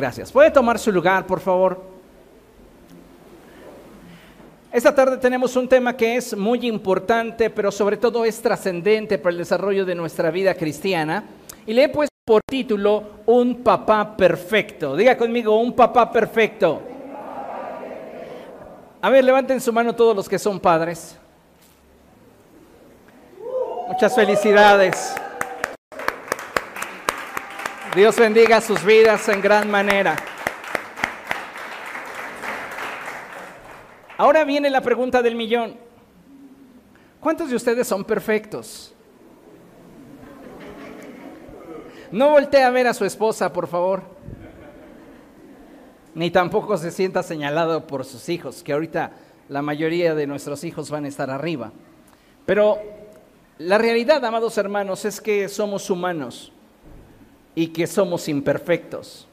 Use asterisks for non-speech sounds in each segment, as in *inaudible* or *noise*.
Gracias. ¿Puede tomar su lugar, por favor? Esta tarde tenemos un tema que es muy importante, pero sobre todo es trascendente para el desarrollo de nuestra vida cristiana. Y le he puesto por título Un papá perfecto. Diga conmigo, un papá perfecto. A ver, levanten su mano todos los que son padres. Muchas felicidades. Dios bendiga sus vidas en gran manera. Ahora viene la pregunta del millón. ¿Cuántos de ustedes son perfectos? No voltee a ver a su esposa, por favor. Ni tampoco se sienta señalado por sus hijos, que ahorita la mayoría de nuestros hijos van a estar arriba. Pero la realidad, amados hermanos, es que somos humanos y que somos imperfectos.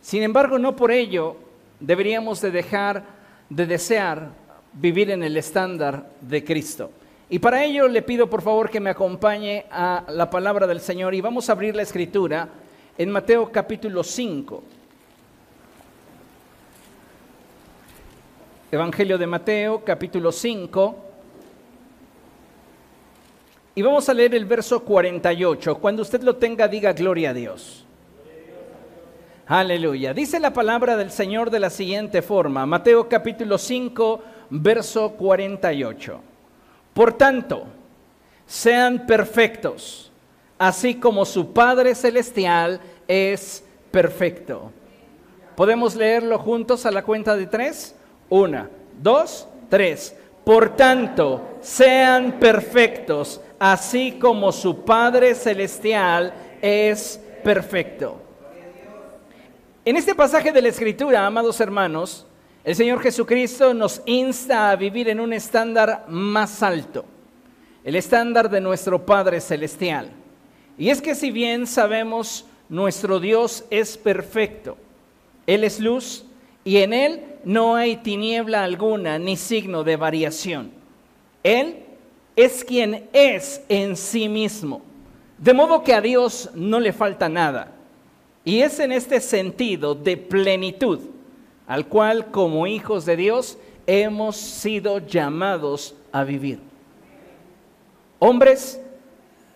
Sin embargo, no por ello deberíamos de dejar de desear vivir en el estándar de Cristo. Y para ello le pido por favor que me acompañe a la palabra del Señor y vamos a abrir la escritura en Mateo capítulo 5. Evangelio de Mateo capítulo 5. Y vamos a leer el verso 48. Cuando usted lo tenga, diga gloria a Dios. Aleluya. Dice la palabra del Señor de la siguiente forma. Mateo capítulo 5, verso 48. Por tanto, sean perfectos, así como su Padre Celestial es perfecto. ¿Podemos leerlo juntos a la cuenta de tres? Una, dos, tres. Por tanto, sean perfectos, así como su Padre Celestial es perfecto. En este pasaje de la Escritura, amados hermanos, el Señor Jesucristo nos insta a vivir en un estándar más alto, el estándar de nuestro Padre Celestial. Y es que si bien sabemos nuestro Dios es perfecto, Él es luz y en Él no hay tiniebla alguna ni signo de variación. Él es quien es en sí mismo. De modo que a Dios no le falta nada. Y es en este sentido de plenitud al cual como hijos de Dios hemos sido llamados a vivir. Hombres,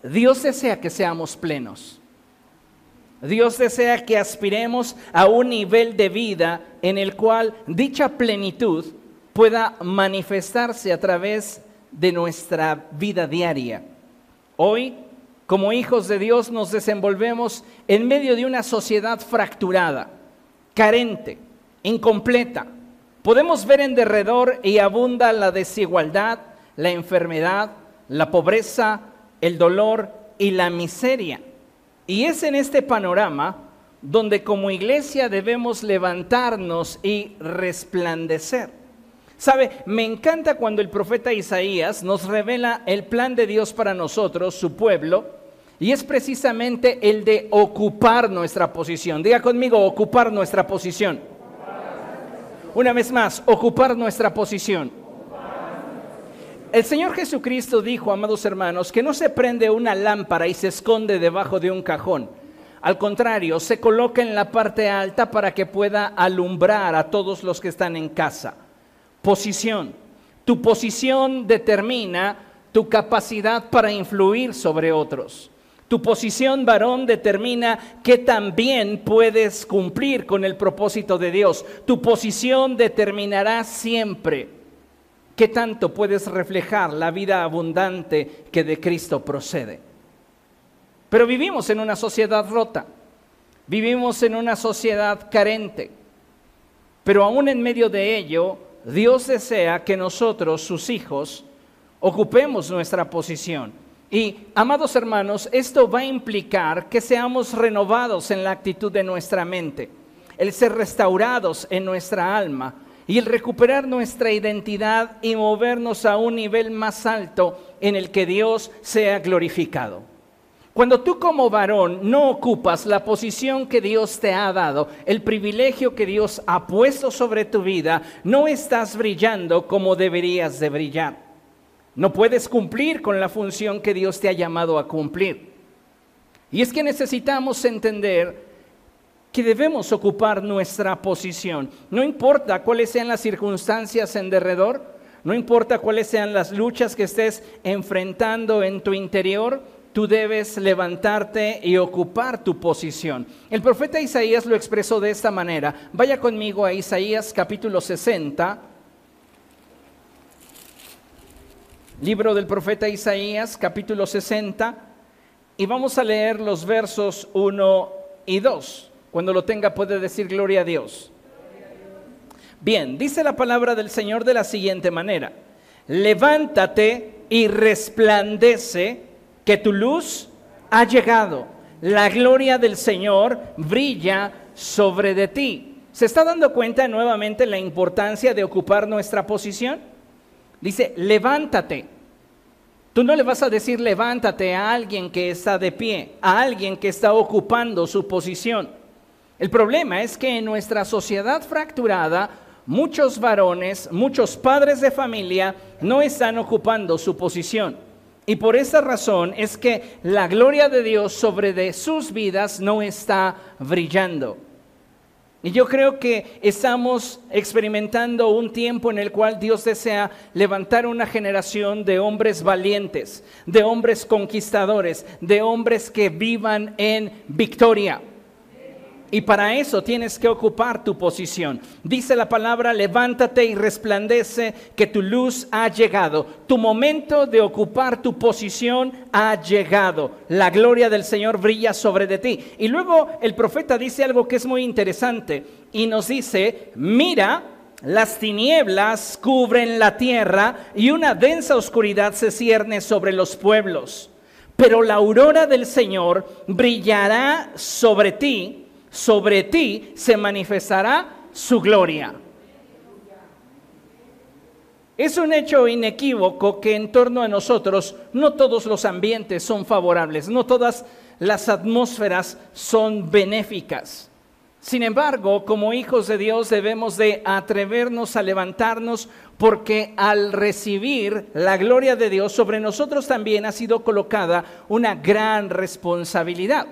Dios desea que seamos plenos. Dios desea que aspiremos a un nivel de vida en el cual dicha plenitud pueda manifestarse a través de nuestra vida diaria. Hoy, como hijos de Dios, nos desenvolvemos en medio de una sociedad fracturada, carente, incompleta. Podemos ver en derredor y abunda la desigualdad, la enfermedad, la pobreza, el dolor y la miseria. Y es en este panorama donde como iglesia debemos levantarnos y resplandecer. Sabe, me encanta cuando el profeta Isaías nos revela el plan de Dios para nosotros, su pueblo, y es precisamente el de ocupar nuestra posición. Diga conmigo, ocupar nuestra posición. Una vez más, ocupar nuestra posición. El Señor Jesucristo dijo, amados hermanos, que no se prende una lámpara y se esconde debajo de un cajón. Al contrario, se coloca en la parte alta para que pueda alumbrar a todos los que están en casa. Posición. Tu posición determina tu capacidad para influir sobre otros. Tu posición varón determina que también puedes cumplir con el propósito de Dios. Tu posición determinará siempre qué tanto puedes reflejar la vida abundante que de Cristo procede. Pero vivimos en una sociedad rota, vivimos en una sociedad carente, pero aún en medio de ello Dios desea que nosotros, sus hijos, ocupemos nuestra posición. Y, amados hermanos, esto va a implicar que seamos renovados en la actitud de nuestra mente, el ser restaurados en nuestra alma y el recuperar nuestra identidad y movernos a un nivel más alto en el que Dios sea glorificado. Cuando tú como varón no ocupas la posición que Dios te ha dado, el privilegio que Dios ha puesto sobre tu vida, no estás brillando como deberías de brillar. No puedes cumplir con la función que Dios te ha llamado a cumplir. Y es que necesitamos entender que debemos ocupar nuestra posición. No importa cuáles sean las circunstancias en derredor, no importa cuáles sean las luchas que estés enfrentando en tu interior, tú debes levantarte y ocupar tu posición. El profeta Isaías lo expresó de esta manera. Vaya conmigo a Isaías capítulo 60. Libro del profeta Isaías capítulo 60. Y vamos a leer los versos 1 y 2. Cuando lo tenga puede decir gloria a Dios. Bien, dice la palabra del Señor de la siguiente manera. Levántate y resplandece que tu luz ha llegado. La gloria del Señor brilla sobre de ti. ¿Se está dando cuenta nuevamente la importancia de ocupar nuestra posición? Dice, levántate. Tú no le vas a decir levántate a alguien que está de pie, a alguien que está ocupando su posición. El problema es que en nuestra sociedad fracturada muchos varones, muchos padres de familia no están ocupando su posición. Y por esa razón es que la gloria de Dios sobre de sus vidas no está brillando. Y yo creo que estamos experimentando un tiempo en el cual Dios desea levantar una generación de hombres valientes, de hombres conquistadores, de hombres que vivan en victoria. Y para eso tienes que ocupar tu posición. Dice la palabra, levántate y resplandece que tu luz ha llegado. Tu momento de ocupar tu posición ha llegado. La gloria del Señor brilla sobre de ti. Y luego el profeta dice algo que es muy interesante y nos dice, mira, las tinieblas cubren la tierra y una densa oscuridad se cierne sobre los pueblos. Pero la aurora del Señor brillará sobre ti sobre ti se manifestará su gloria. Es un hecho inequívoco que en torno a nosotros no todos los ambientes son favorables, no todas las atmósferas son benéficas. Sin embargo, como hijos de Dios debemos de atrevernos a levantarnos porque al recibir la gloria de Dios sobre nosotros también ha sido colocada una gran responsabilidad.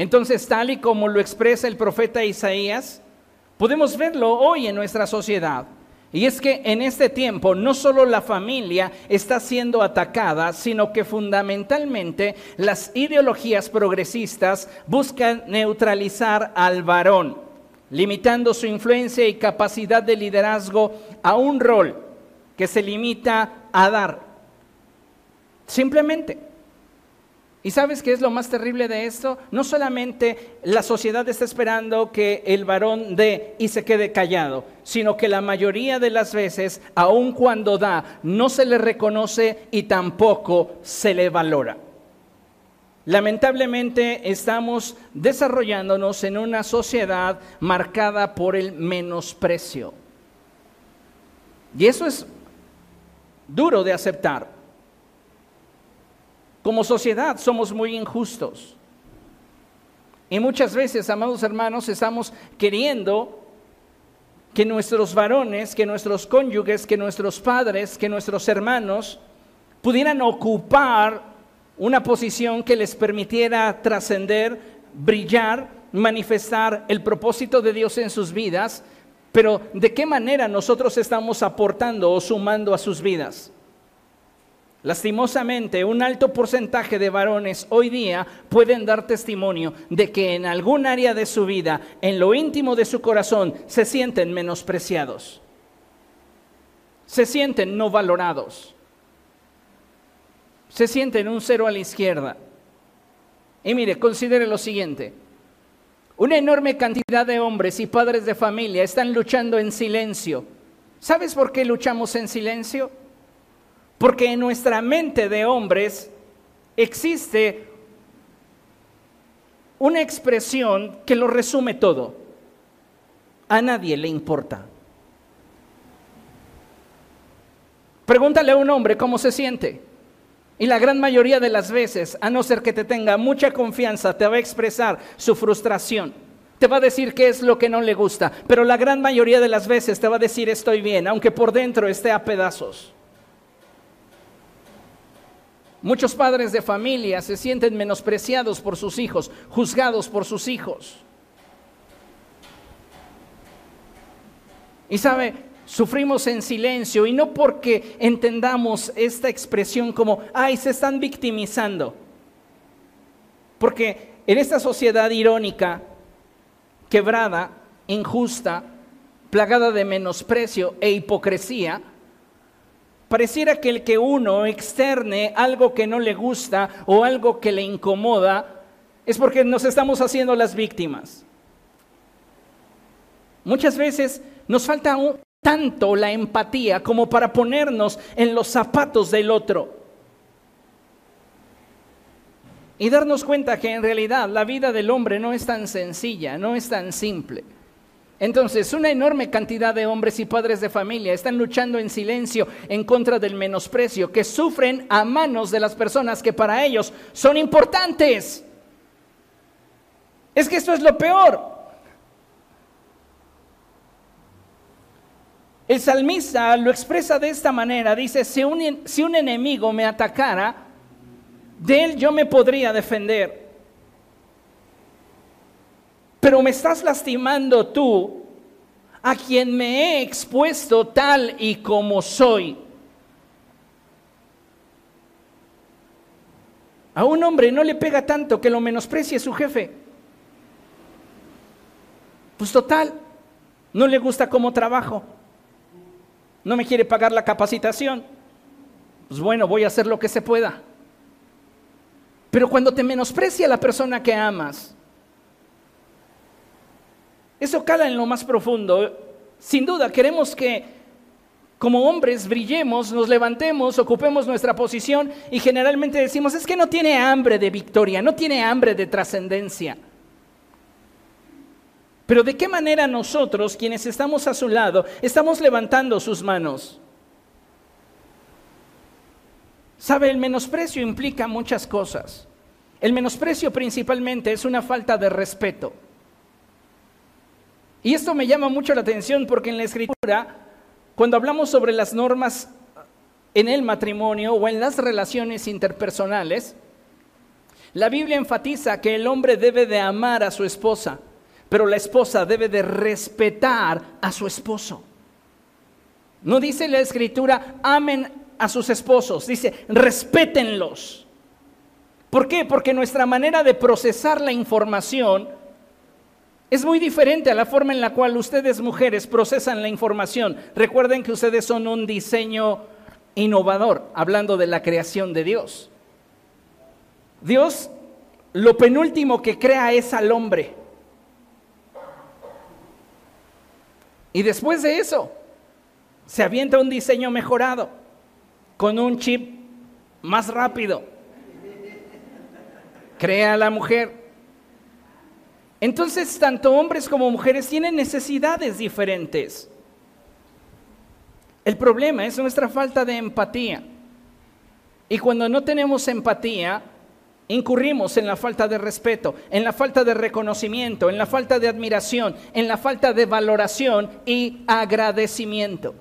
Entonces, tal y como lo expresa el profeta Isaías, podemos verlo hoy en nuestra sociedad. Y es que en este tiempo no solo la familia está siendo atacada, sino que fundamentalmente las ideologías progresistas buscan neutralizar al varón, limitando su influencia y capacidad de liderazgo a un rol que se limita a dar. Simplemente. ¿Y sabes qué es lo más terrible de esto? No solamente la sociedad está esperando que el varón dé y se quede callado, sino que la mayoría de las veces, aun cuando da, no se le reconoce y tampoco se le valora. Lamentablemente estamos desarrollándonos en una sociedad marcada por el menosprecio. Y eso es duro de aceptar. Como sociedad somos muy injustos. Y muchas veces, amados hermanos, estamos queriendo que nuestros varones, que nuestros cónyuges, que nuestros padres, que nuestros hermanos pudieran ocupar una posición que les permitiera trascender, brillar, manifestar el propósito de Dios en sus vidas, pero ¿de qué manera nosotros estamos aportando o sumando a sus vidas? Lastimosamente, un alto porcentaje de varones hoy día pueden dar testimonio de que en algún área de su vida, en lo íntimo de su corazón, se sienten menospreciados. Se sienten no valorados. Se sienten un cero a la izquierda. Y mire, considere lo siguiente. Una enorme cantidad de hombres y padres de familia están luchando en silencio. ¿Sabes por qué luchamos en silencio? Porque en nuestra mente de hombres existe una expresión que lo resume todo. A nadie le importa. Pregúntale a un hombre cómo se siente. Y la gran mayoría de las veces, a no ser que te tenga mucha confianza, te va a expresar su frustración. Te va a decir qué es lo que no le gusta. Pero la gran mayoría de las veces te va a decir estoy bien, aunque por dentro esté a pedazos. Muchos padres de familia se sienten menospreciados por sus hijos, juzgados por sus hijos. Y sabe, sufrimos en silencio y no porque entendamos esta expresión como, ay, se están victimizando. Porque en esta sociedad irónica, quebrada, injusta, plagada de menosprecio e hipocresía, pareciera que el que uno externe algo que no le gusta o algo que le incomoda es porque nos estamos haciendo las víctimas. Muchas veces nos falta tanto la empatía como para ponernos en los zapatos del otro. Y darnos cuenta que en realidad la vida del hombre no es tan sencilla, no es tan simple. Entonces, una enorme cantidad de hombres y padres de familia están luchando en silencio en contra del menosprecio que sufren a manos de las personas que para ellos son importantes. Es que esto es lo peor. El salmista lo expresa de esta manera, dice, si un, si un enemigo me atacara, de él yo me podría defender. Pero me estás lastimando tú, a quien me he expuesto tal y como soy. A un hombre no le pega tanto que lo menosprecie su jefe. Pues total, no le gusta cómo trabajo no me quiere pagar la capacitación, pues bueno, voy a hacer lo que se pueda. Pero cuando te menosprecia la persona que amas, eso cala en lo más profundo. Sin duda, queremos que como hombres brillemos, nos levantemos, ocupemos nuestra posición y generalmente decimos, es que no tiene hambre de victoria, no tiene hambre de trascendencia. Pero ¿de qué manera nosotros, quienes estamos a su lado, estamos levantando sus manos? Sabe, el menosprecio implica muchas cosas. El menosprecio principalmente es una falta de respeto. Y esto me llama mucho la atención porque en la escritura, cuando hablamos sobre las normas en el matrimonio o en las relaciones interpersonales, la Biblia enfatiza que el hombre debe de amar a su esposa pero la esposa debe de respetar a su esposo. No dice la escritura, amen a sus esposos, dice, respétenlos. ¿Por qué? Porque nuestra manera de procesar la información es muy diferente a la forma en la cual ustedes mujeres procesan la información. Recuerden que ustedes son un diseño innovador, hablando de la creación de Dios. Dios lo penúltimo que crea es al hombre. Y después de eso, se avienta un diseño mejorado, con un chip más rápido. Crea a la mujer. Entonces, tanto hombres como mujeres tienen necesidades diferentes. El problema es nuestra falta de empatía. Y cuando no tenemos empatía, incurrimos en la falta de respeto, en la falta de reconocimiento, en la falta de admiración, en la falta de valoración y agradecimiento.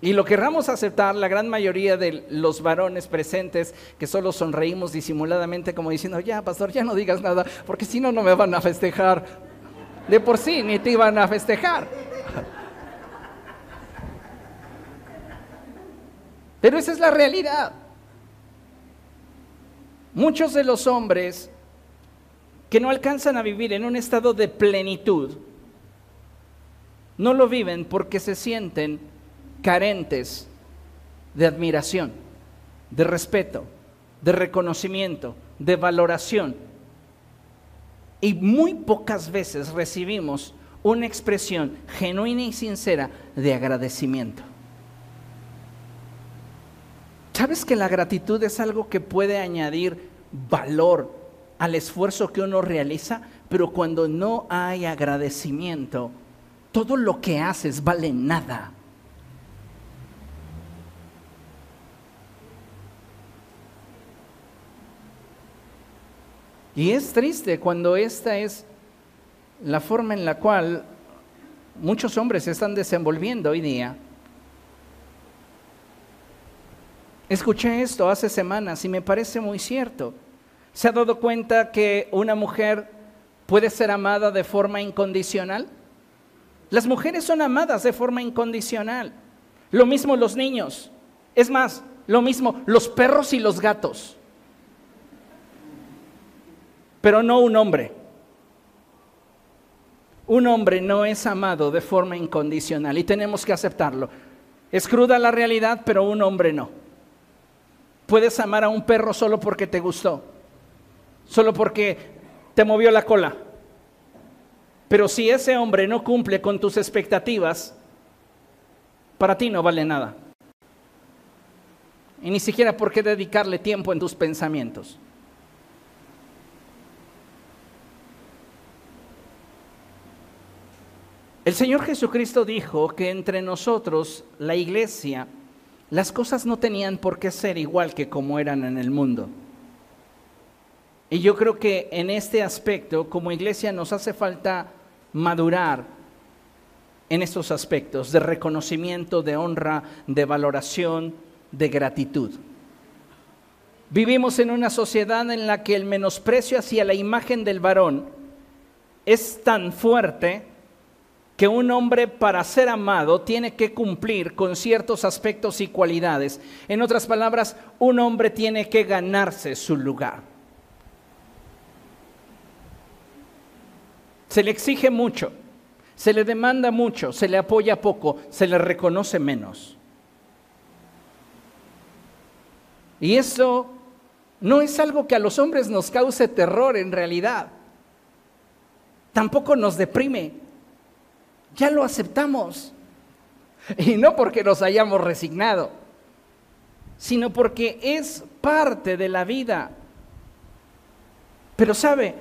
Y lo querramos aceptar, la gran mayoría de los varones presentes que solo sonreímos disimuladamente como diciendo, ya, pastor, ya no digas nada, porque si no, no me van a festejar. De por sí, ni te iban a festejar. Pero esa es la realidad. Muchos de los hombres que no alcanzan a vivir en un estado de plenitud, no lo viven porque se sienten carentes de admiración, de respeto, de reconocimiento, de valoración. Y muy pocas veces recibimos una expresión genuina y sincera de agradecimiento. ¿Sabes que la gratitud es algo que puede añadir valor al esfuerzo que uno realiza? Pero cuando no hay agradecimiento, todo lo que haces vale nada. Y es triste cuando esta es la forma en la cual muchos hombres se están desenvolviendo hoy día. Escuché esto hace semanas y me parece muy cierto. Se ha dado cuenta que una mujer puede ser amada de forma incondicional? Las mujeres son amadas de forma incondicional. Lo mismo los niños. Es más, lo mismo los perros y los gatos. Pero no un hombre. Un hombre no es amado de forma incondicional y tenemos que aceptarlo. Es cruda la realidad, pero un hombre no. Puedes amar a un perro solo porque te gustó, solo porque te movió la cola. Pero si ese hombre no cumple con tus expectativas, para ti no vale nada. Y ni siquiera por qué dedicarle tiempo en tus pensamientos. El Señor Jesucristo dijo que entre nosotros, la iglesia, las cosas no tenían por qué ser igual que como eran en el mundo. Y yo creo que en este aspecto, como iglesia, nos hace falta madurar en estos aspectos de reconocimiento, de honra, de valoración, de gratitud. Vivimos en una sociedad en la que el menosprecio hacia la imagen del varón es tan fuerte que un hombre para ser amado tiene que cumplir con ciertos aspectos y cualidades. En otras palabras, un hombre tiene que ganarse su lugar. Se le exige mucho, se le demanda mucho, se le apoya poco, se le reconoce menos. Y eso no es algo que a los hombres nos cause terror en realidad. Tampoco nos deprime ya lo aceptamos. Y no porque nos hayamos resignado, sino porque es parte de la vida. Pero sabe,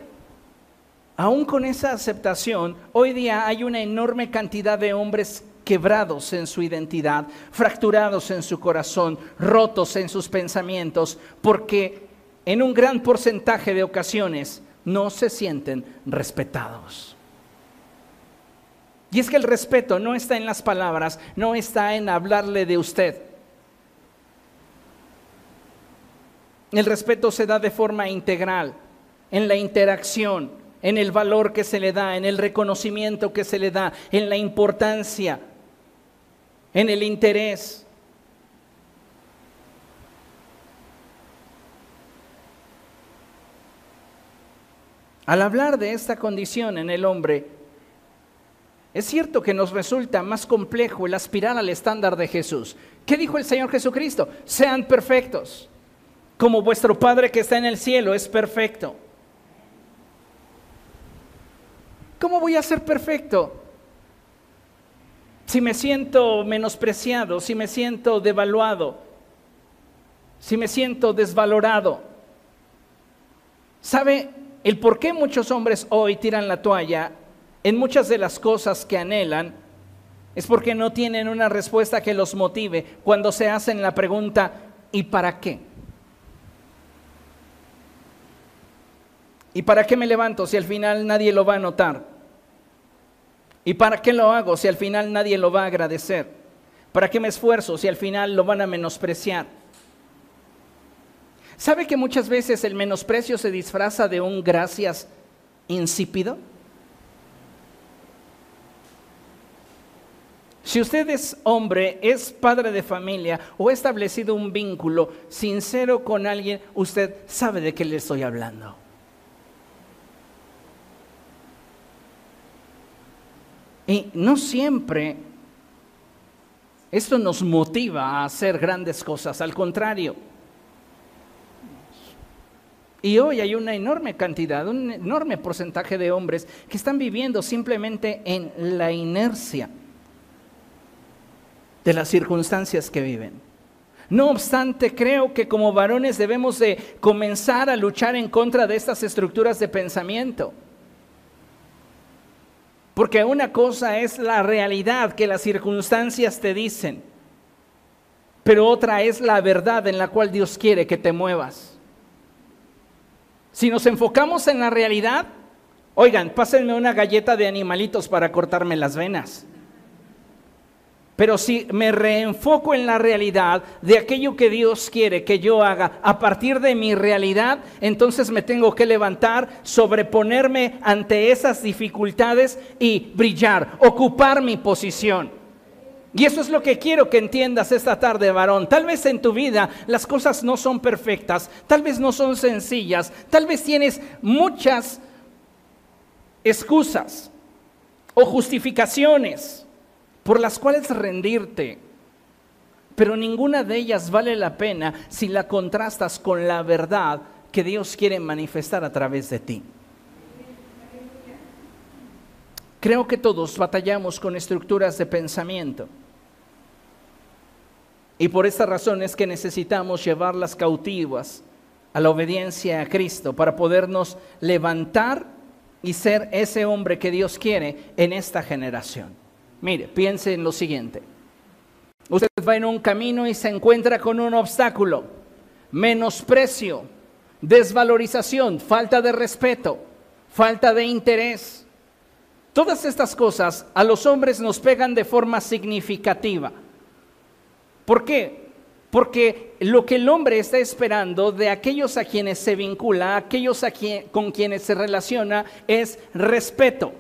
aún con esa aceptación, hoy día hay una enorme cantidad de hombres quebrados en su identidad, fracturados en su corazón, rotos en sus pensamientos, porque en un gran porcentaje de ocasiones no se sienten respetados. Y es que el respeto no está en las palabras, no está en hablarle de usted. El respeto se da de forma integral, en la interacción, en el valor que se le da, en el reconocimiento que se le da, en la importancia, en el interés. Al hablar de esta condición en el hombre, es cierto que nos resulta más complejo el aspirar al estándar de Jesús. ¿Qué dijo el Señor Jesucristo? Sean perfectos, como vuestro Padre que está en el cielo es perfecto. ¿Cómo voy a ser perfecto? Si me siento menospreciado, si me siento devaluado, si me siento desvalorado. ¿Sabe el por qué muchos hombres hoy tiran la toalla en muchas de las cosas que anhelan es porque no tienen una respuesta que los motive cuando se hacen la pregunta ¿y para qué? ¿Y para qué me levanto si al final nadie lo va a notar? ¿Y para qué lo hago si al final nadie lo va a agradecer? ¿Para qué me esfuerzo si al final lo van a menospreciar? ¿Sabe que muchas veces el menosprecio se disfraza de un gracias insípido? Si usted es hombre, es padre de familia o ha establecido un vínculo sincero con alguien, usted sabe de qué le estoy hablando. Y no siempre esto nos motiva a hacer grandes cosas, al contrario. Y hoy hay una enorme cantidad, un enorme porcentaje de hombres que están viviendo simplemente en la inercia de las circunstancias que viven. No obstante, creo que como varones debemos de comenzar a luchar en contra de estas estructuras de pensamiento. Porque una cosa es la realidad que las circunstancias te dicen, pero otra es la verdad en la cual Dios quiere que te muevas. Si nos enfocamos en la realidad, oigan, pásenme una galleta de animalitos para cortarme las venas. Pero si me reenfoco en la realidad de aquello que Dios quiere que yo haga a partir de mi realidad, entonces me tengo que levantar, sobreponerme ante esas dificultades y brillar, ocupar mi posición. Y eso es lo que quiero que entiendas esta tarde, varón. Tal vez en tu vida las cosas no son perfectas, tal vez no son sencillas, tal vez tienes muchas excusas o justificaciones por las cuales rendirte, pero ninguna de ellas vale la pena si la contrastas con la verdad que Dios quiere manifestar a través de ti. Creo que todos batallamos con estructuras de pensamiento. Y por esta razón es que necesitamos llevarlas cautivas a la obediencia a Cristo para podernos levantar y ser ese hombre que Dios quiere en esta generación. Mire, piense en lo siguiente. Usted va en un camino y se encuentra con un obstáculo, menosprecio, desvalorización, falta de respeto, falta de interés. Todas estas cosas a los hombres nos pegan de forma significativa. ¿Por qué? Porque lo que el hombre está esperando de aquellos a quienes se vincula, aquellos con quienes se relaciona, es respeto.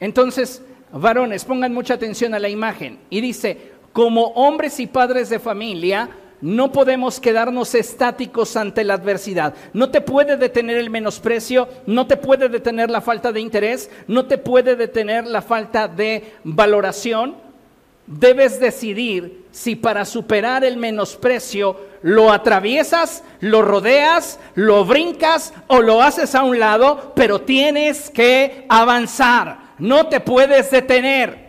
Entonces, varones, pongan mucha atención a la imagen. Y dice, como hombres y padres de familia, no podemos quedarnos estáticos ante la adversidad. No te puede detener el menosprecio, no te puede detener la falta de interés, no te puede detener la falta de valoración. Debes decidir si para superar el menosprecio lo atraviesas, lo rodeas, lo brincas o lo haces a un lado, pero tienes que avanzar no te puedes detener.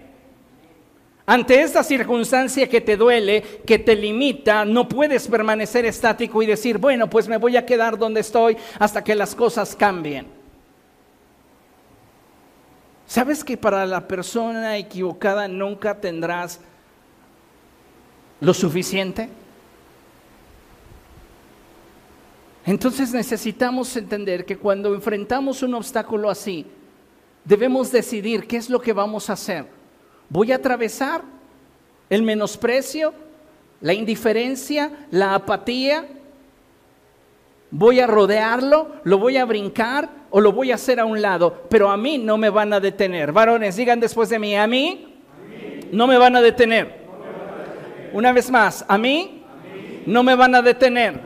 Ante esta circunstancia que te duele, que te limita, no puedes permanecer estático y decir, bueno, pues me voy a quedar donde estoy hasta que las cosas cambien. ¿Sabes que para la persona equivocada nunca tendrás lo suficiente? Entonces necesitamos entender que cuando enfrentamos un obstáculo así, debemos decidir qué es lo que vamos a hacer. ¿Voy a atravesar el menosprecio, la indiferencia, la apatía? ¿Voy a rodearlo? ¿Lo voy a brincar? ¿O lo voy a hacer a un lado? Pero a mí no me van a detener. Varones, digan después de mí, a mí, no me van a detener. Una vez más, a mí, no me van a detener.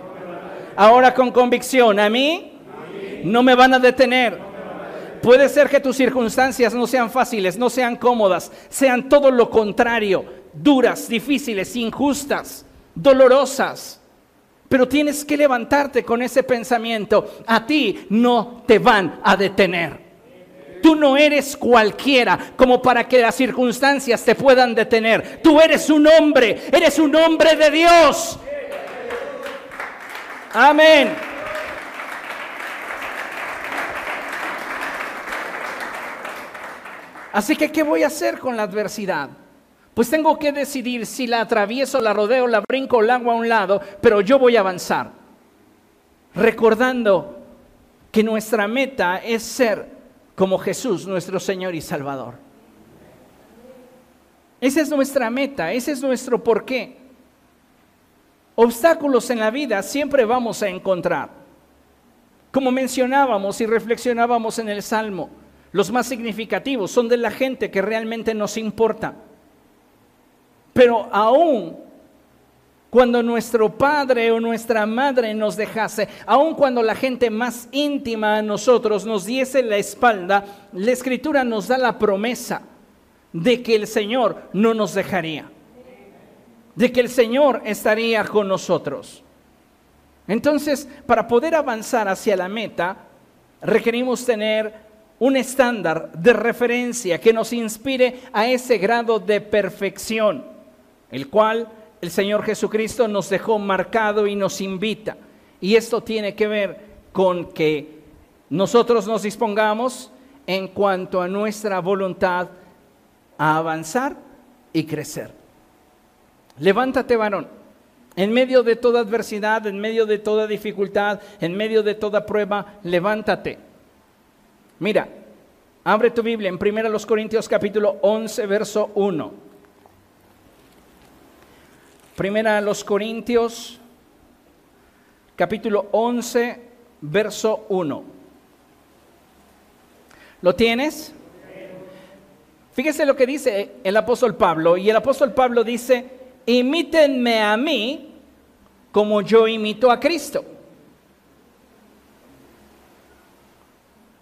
Ahora con convicción, a mí, no me van a detener. Puede ser que tus circunstancias no sean fáciles, no sean cómodas, sean todo lo contrario, duras, difíciles, injustas, dolorosas. Pero tienes que levantarte con ese pensamiento. A ti no te van a detener. Tú no eres cualquiera como para que las circunstancias te puedan detener. Tú eres un hombre, eres un hombre de Dios. Amén. Así que, ¿qué voy a hacer con la adversidad? Pues tengo que decidir si la atravieso, la rodeo, la brinco, la hago a un lado, pero yo voy a avanzar. Recordando que nuestra meta es ser como Jesús, nuestro Señor y Salvador. Esa es nuestra meta, ese es nuestro porqué. Obstáculos en la vida siempre vamos a encontrar. Como mencionábamos y reflexionábamos en el Salmo, los más significativos son de la gente que realmente nos importa. Pero aún cuando nuestro padre o nuestra madre nos dejase, aun cuando la gente más íntima a nosotros nos diese la espalda, la escritura nos da la promesa de que el Señor no nos dejaría, de que el Señor estaría con nosotros. Entonces, para poder avanzar hacia la meta, requerimos tener un estándar de referencia que nos inspire a ese grado de perfección, el cual el Señor Jesucristo nos dejó marcado y nos invita. Y esto tiene que ver con que nosotros nos dispongamos en cuanto a nuestra voluntad a avanzar y crecer. Levántate, varón. En medio de toda adversidad, en medio de toda dificultad, en medio de toda prueba, levántate Mira, Abre tu Biblia en 1 Corintios capítulo 11, verso 1. Primera los Corintios capítulo 11, verso 1. ¿Lo tienes? Fíjese lo que dice el apóstol Pablo. Y el apóstol Pablo dice, imítenme a mí como yo imito a Cristo.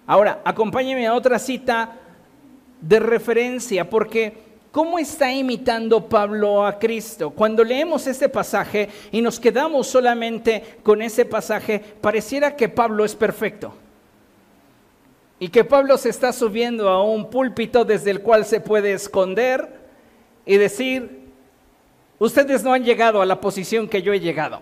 Ahora, acompáñeme a otra cita de referencia, porque ¿cómo está imitando Pablo a Cristo? Cuando leemos este pasaje y nos quedamos solamente con ese pasaje, pareciera que Pablo es perfecto. Y que Pablo se está subiendo a un púlpito desde el cual se puede esconder y decir, ustedes no han llegado a la posición que yo he llegado.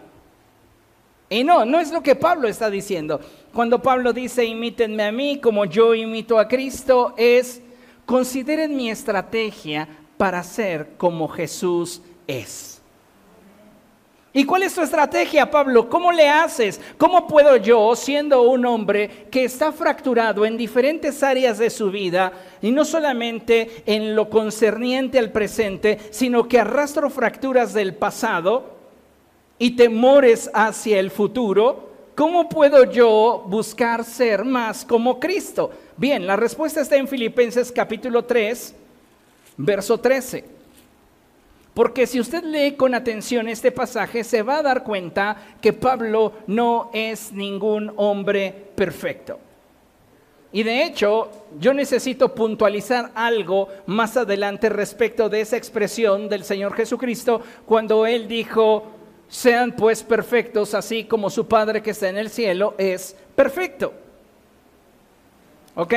Y no, no es lo que Pablo está diciendo. Cuando Pablo dice, imítenme a mí como yo imito a Cristo, es, consideren mi estrategia para ser como Jesús es. ¿Y cuál es tu estrategia, Pablo? ¿Cómo le haces? ¿Cómo puedo yo, siendo un hombre que está fracturado en diferentes áreas de su vida, y no solamente en lo concerniente al presente, sino que arrastro fracturas del pasado, y temores hacia el futuro, ¿cómo puedo yo buscar ser más como Cristo? Bien, la respuesta está en Filipenses capítulo 3, verso 13. Porque si usted lee con atención este pasaje, se va a dar cuenta que Pablo no es ningún hombre perfecto. Y de hecho, yo necesito puntualizar algo más adelante respecto de esa expresión del Señor Jesucristo cuando Él dijo, sean pues perfectos, así como su Padre que está en el cielo es perfecto. ¿Ok?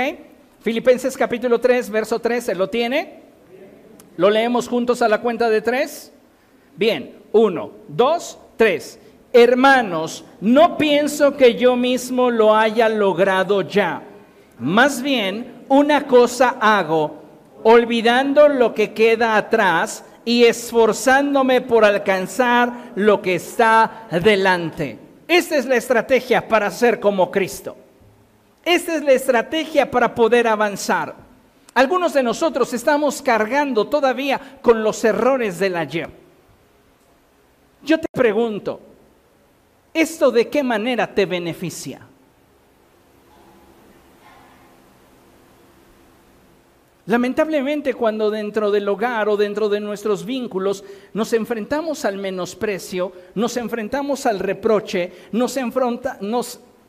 Filipenses capítulo 3, verso 13, ¿lo tiene? ¿Lo leemos juntos a la cuenta de tres? Bien, uno, dos, tres. Hermanos, no pienso que yo mismo lo haya logrado ya. Más bien, una cosa hago, olvidando lo que queda atrás y esforzándome por alcanzar lo que está delante. Esta es la estrategia para ser como Cristo. Esta es la estrategia para poder avanzar. Algunos de nosotros estamos cargando todavía con los errores del ayer. Yo te pregunto, ¿esto de qué manera te beneficia? Lamentablemente cuando dentro del hogar o dentro de nuestros vínculos nos enfrentamos al menosprecio, nos enfrentamos al reproche, nos,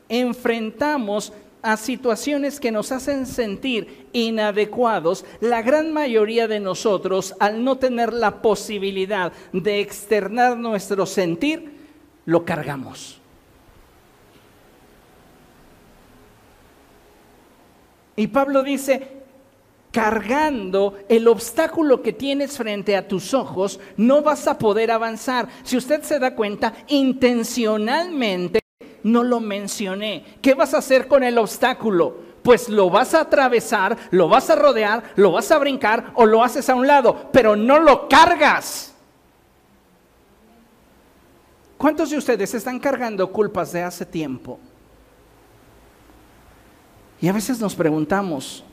enfrentamos a situaciones que nos hacen sentir inadecuados, la gran mayoría de nosotros, al no tener la posibilidad de externar nuestro sentir, lo cargamos. Y Pablo dice, cargando el obstáculo que tienes frente a tus ojos, no vas a poder avanzar. Si usted se da cuenta, intencionalmente no lo mencioné. ¿Qué vas a hacer con el obstáculo? Pues lo vas a atravesar, lo vas a rodear, lo vas a brincar o lo haces a un lado, pero no lo cargas. ¿Cuántos de ustedes están cargando culpas de hace tiempo? Y a veces nos preguntamos,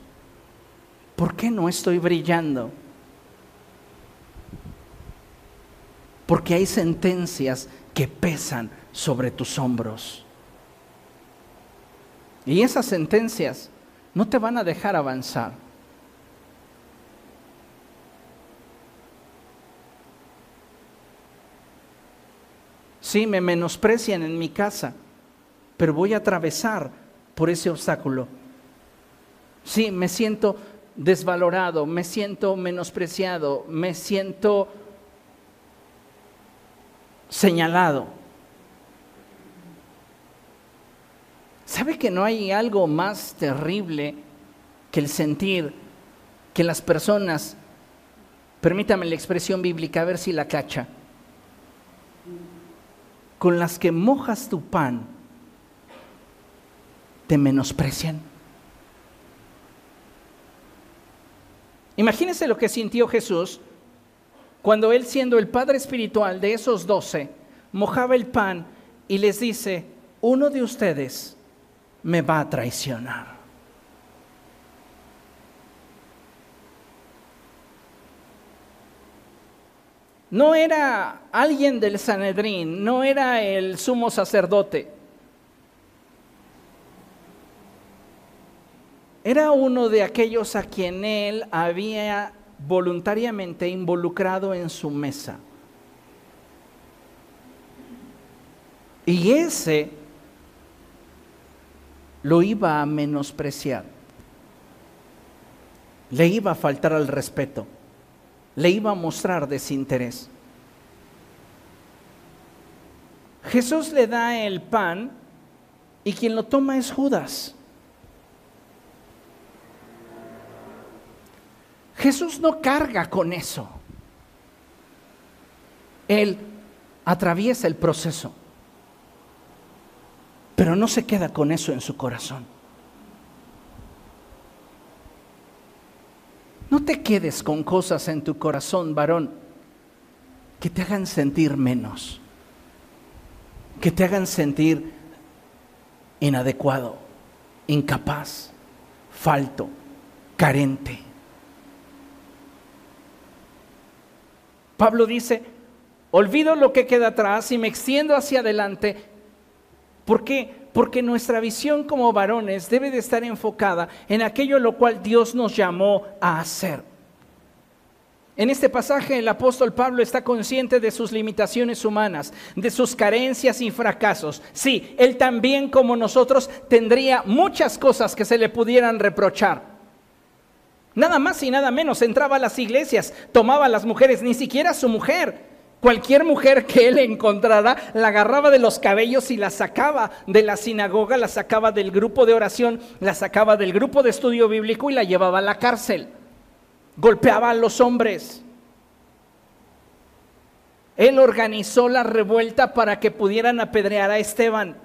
¿por qué no estoy brillando? Porque hay sentencias que pesan sobre tus hombros. Y esas sentencias no te van a dejar avanzar. Sí, me menosprecian en mi casa, pero voy a atravesar por ese obstáculo. Sí, me siento desvalorado, me siento menospreciado, me siento señalado. ¿Sabe que no hay algo más terrible que el sentir que las personas, permítame la expresión bíblica, a ver si la cacha, con las que mojas tu pan, te menosprecian? Imagínense lo que sintió Jesús cuando él siendo el padre espiritual de esos doce, mojaba el pan y les dice, uno de ustedes me va a traicionar. No era alguien del Sanedrín, no era el sumo sacerdote Era uno de aquellos a quien él había voluntariamente involucrado en su mesa. Y ese lo iba a menospreciar, le iba a faltar al respeto, le iba a mostrar desinterés. Jesús le da el pan y quien lo toma es Judas. Jesús no carga con eso. Él atraviesa el proceso pero no se queda con eso en su corazón. No te quedes con cosas en tu corazón, varón, que te hagan sentir menos, que te hagan sentir inadecuado, incapaz, falto, carente. Pablo dice, olvido lo que queda atrás y me extiendo hacia adelante ¿Por qué? Porque nuestra visión como varones debe de estar enfocada en aquello lo cual Dios nos llamó a hacer. En este pasaje el apóstol Pablo está consciente de sus limitaciones humanas, de sus carencias y fracasos. Sí, él también como nosotros tendría muchas cosas que se le pudieran reprochar. Nada más y nada menos entraba a las iglesias, tomaba a las mujeres, ni siquiera a su mujer, Cualquier mujer que él encontrara la agarraba de los cabellos y la sacaba de la sinagoga, la sacaba del grupo de oración, la sacaba del grupo de estudio bíblico y la llevaba a la cárcel. Golpeaba a los hombres. Él organizó la revuelta para que pudieran apedrear a Esteban.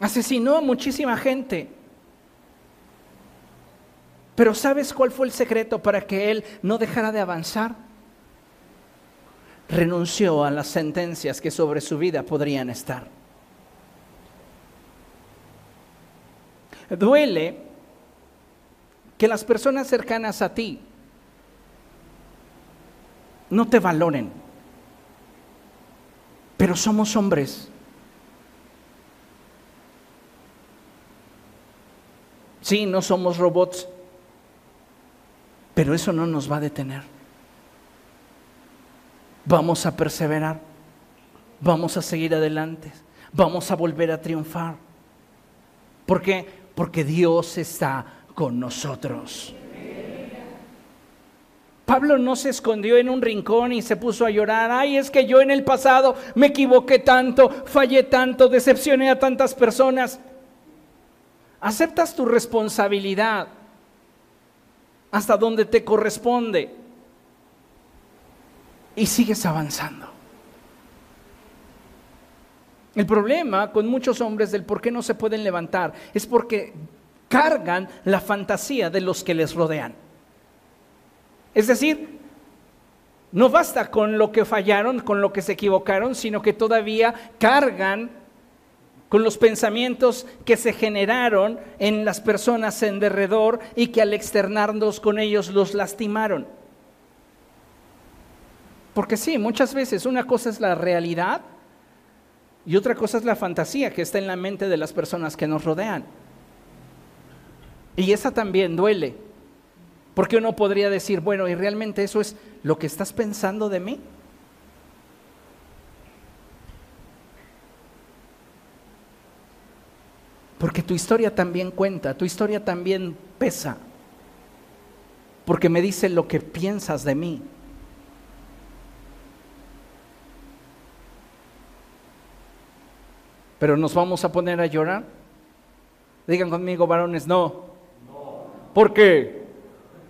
Asesinó a muchísima gente. Pero ¿sabes cuál fue el secreto para que él no dejara de avanzar? Renunció a las sentencias que sobre su vida podrían estar. Duele que las personas cercanas a ti no te valoren, pero somos hombres. Sí, no somos robots, pero eso no nos va a detener. Vamos a perseverar. Vamos a seguir adelante. Vamos a volver a triunfar. ¿Por qué? Porque Dios está con nosotros. Pablo no se escondió en un rincón y se puso a llorar. Ay, es que yo en el pasado me equivoqué tanto, fallé tanto, decepcioné a tantas personas. Aceptas tu responsabilidad hasta donde te corresponde y sigues avanzando. El problema con muchos hombres del por qué no se pueden levantar es porque cargan la fantasía de los que les rodean. Es decir, no basta con lo que fallaron, con lo que se equivocaron, sino que todavía cargan con los pensamientos que se generaron en las personas en derredor y que al externarnos con ellos los lastimaron. Porque sí, muchas veces una cosa es la realidad y otra cosa es la fantasía que está en la mente de las personas que nos rodean. Y esa también duele. Porque uno podría decir, bueno, ¿y realmente eso es lo que estás pensando de mí? Porque tu historia también cuenta, tu historia también pesa. Porque me dice lo que piensas de mí. Pero nos vamos a poner a llorar. Digan conmigo, varones, no. ¿Por qué?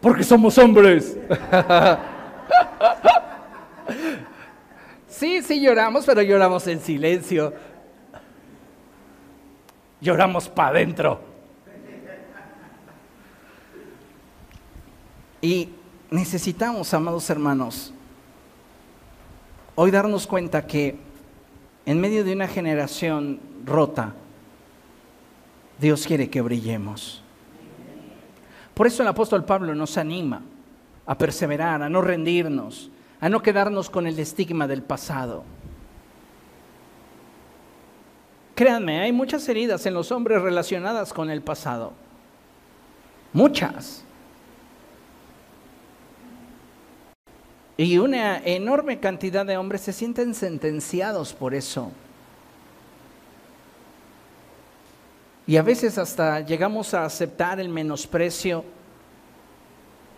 Porque somos hombres. *laughs* sí, sí lloramos, pero lloramos en silencio lloramos para adentro. Y necesitamos, amados hermanos, hoy darnos cuenta que en medio de una generación rota, Dios quiere que brillemos. Por eso el apóstol Pablo nos anima a perseverar, a no rendirnos, a no quedarnos con el estigma del pasado. Créanme, hay muchas heridas en los hombres relacionadas con el pasado. Muchas. Y una enorme cantidad de hombres se sienten sentenciados por eso. Y a veces hasta llegamos a aceptar el menosprecio,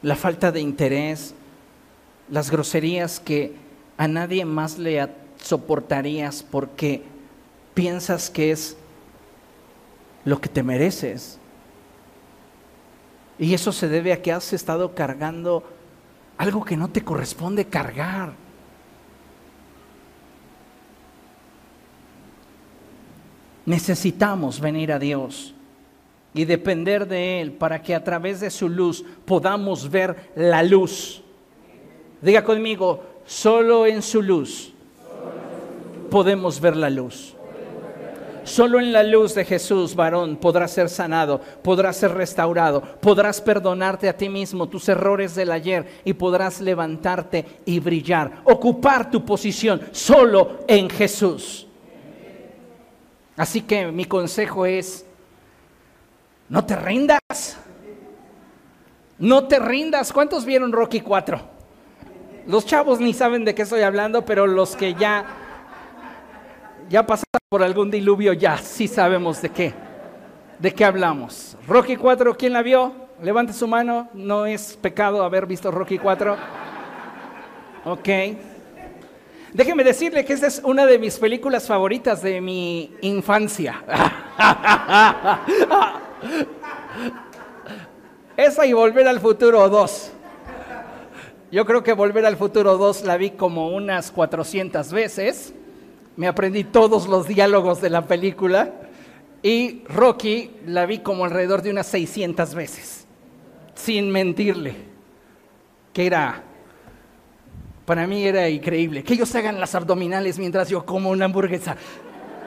la falta de interés, las groserías que a nadie más le soportarías porque piensas que es lo que te mereces. Y eso se debe a que has estado cargando algo que no te corresponde cargar. Necesitamos venir a Dios y depender de Él para que a través de su luz podamos ver la luz. Diga conmigo, solo en su luz podemos ver la luz. Solo en la luz de Jesús, varón, podrás ser sanado, podrás ser restaurado, podrás perdonarte a ti mismo tus errores del ayer y podrás levantarte y brillar, ocupar tu posición solo en Jesús. Así que mi consejo es, no te rindas, no te rindas. ¿Cuántos vieron Rocky 4? Los chavos ni saben de qué estoy hablando, pero los que ya ya pasaron por algún diluvio, ya sí sabemos de qué, de qué hablamos. Rocky 4, ¿quién la vio? Levante su mano, no es pecado haber visto Rocky 4. Ok. Déjeme decirle que esta es una de mis películas favoritas de mi infancia. *laughs* Esa y Volver al Futuro 2. Yo creo que Volver al Futuro 2 la vi como unas 400 veces me aprendí todos los diálogos de la película y Rocky la vi como alrededor de unas 600 veces, sin mentirle, que era, para mí era increíble, que ellos hagan las abdominales mientras yo como una hamburguesa,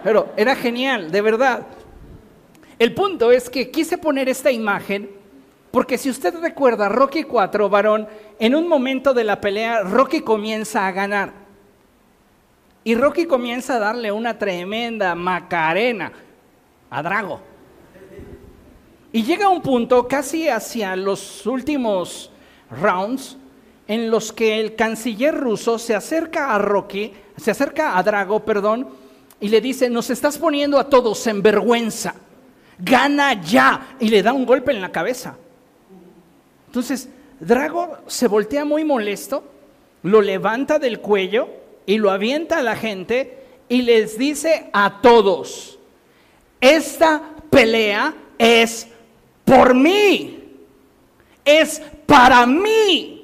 pero era genial, de verdad. El punto es que quise poner esta imagen porque si usted recuerda, Rocky 4, varón, en un momento de la pelea, Rocky comienza a ganar. Y Rocky comienza a darle una tremenda macarena a Drago. Y llega un punto casi hacia los últimos rounds en los que el canciller ruso se acerca a Rocky, se acerca a Drago, perdón, y le dice, nos estás poniendo a todos en vergüenza, gana ya, y le da un golpe en la cabeza. Entonces, Drago se voltea muy molesto, lo levanta del cuello y lo avienta a la gente y les dice a todos, esta pelea es por mí, es para mí.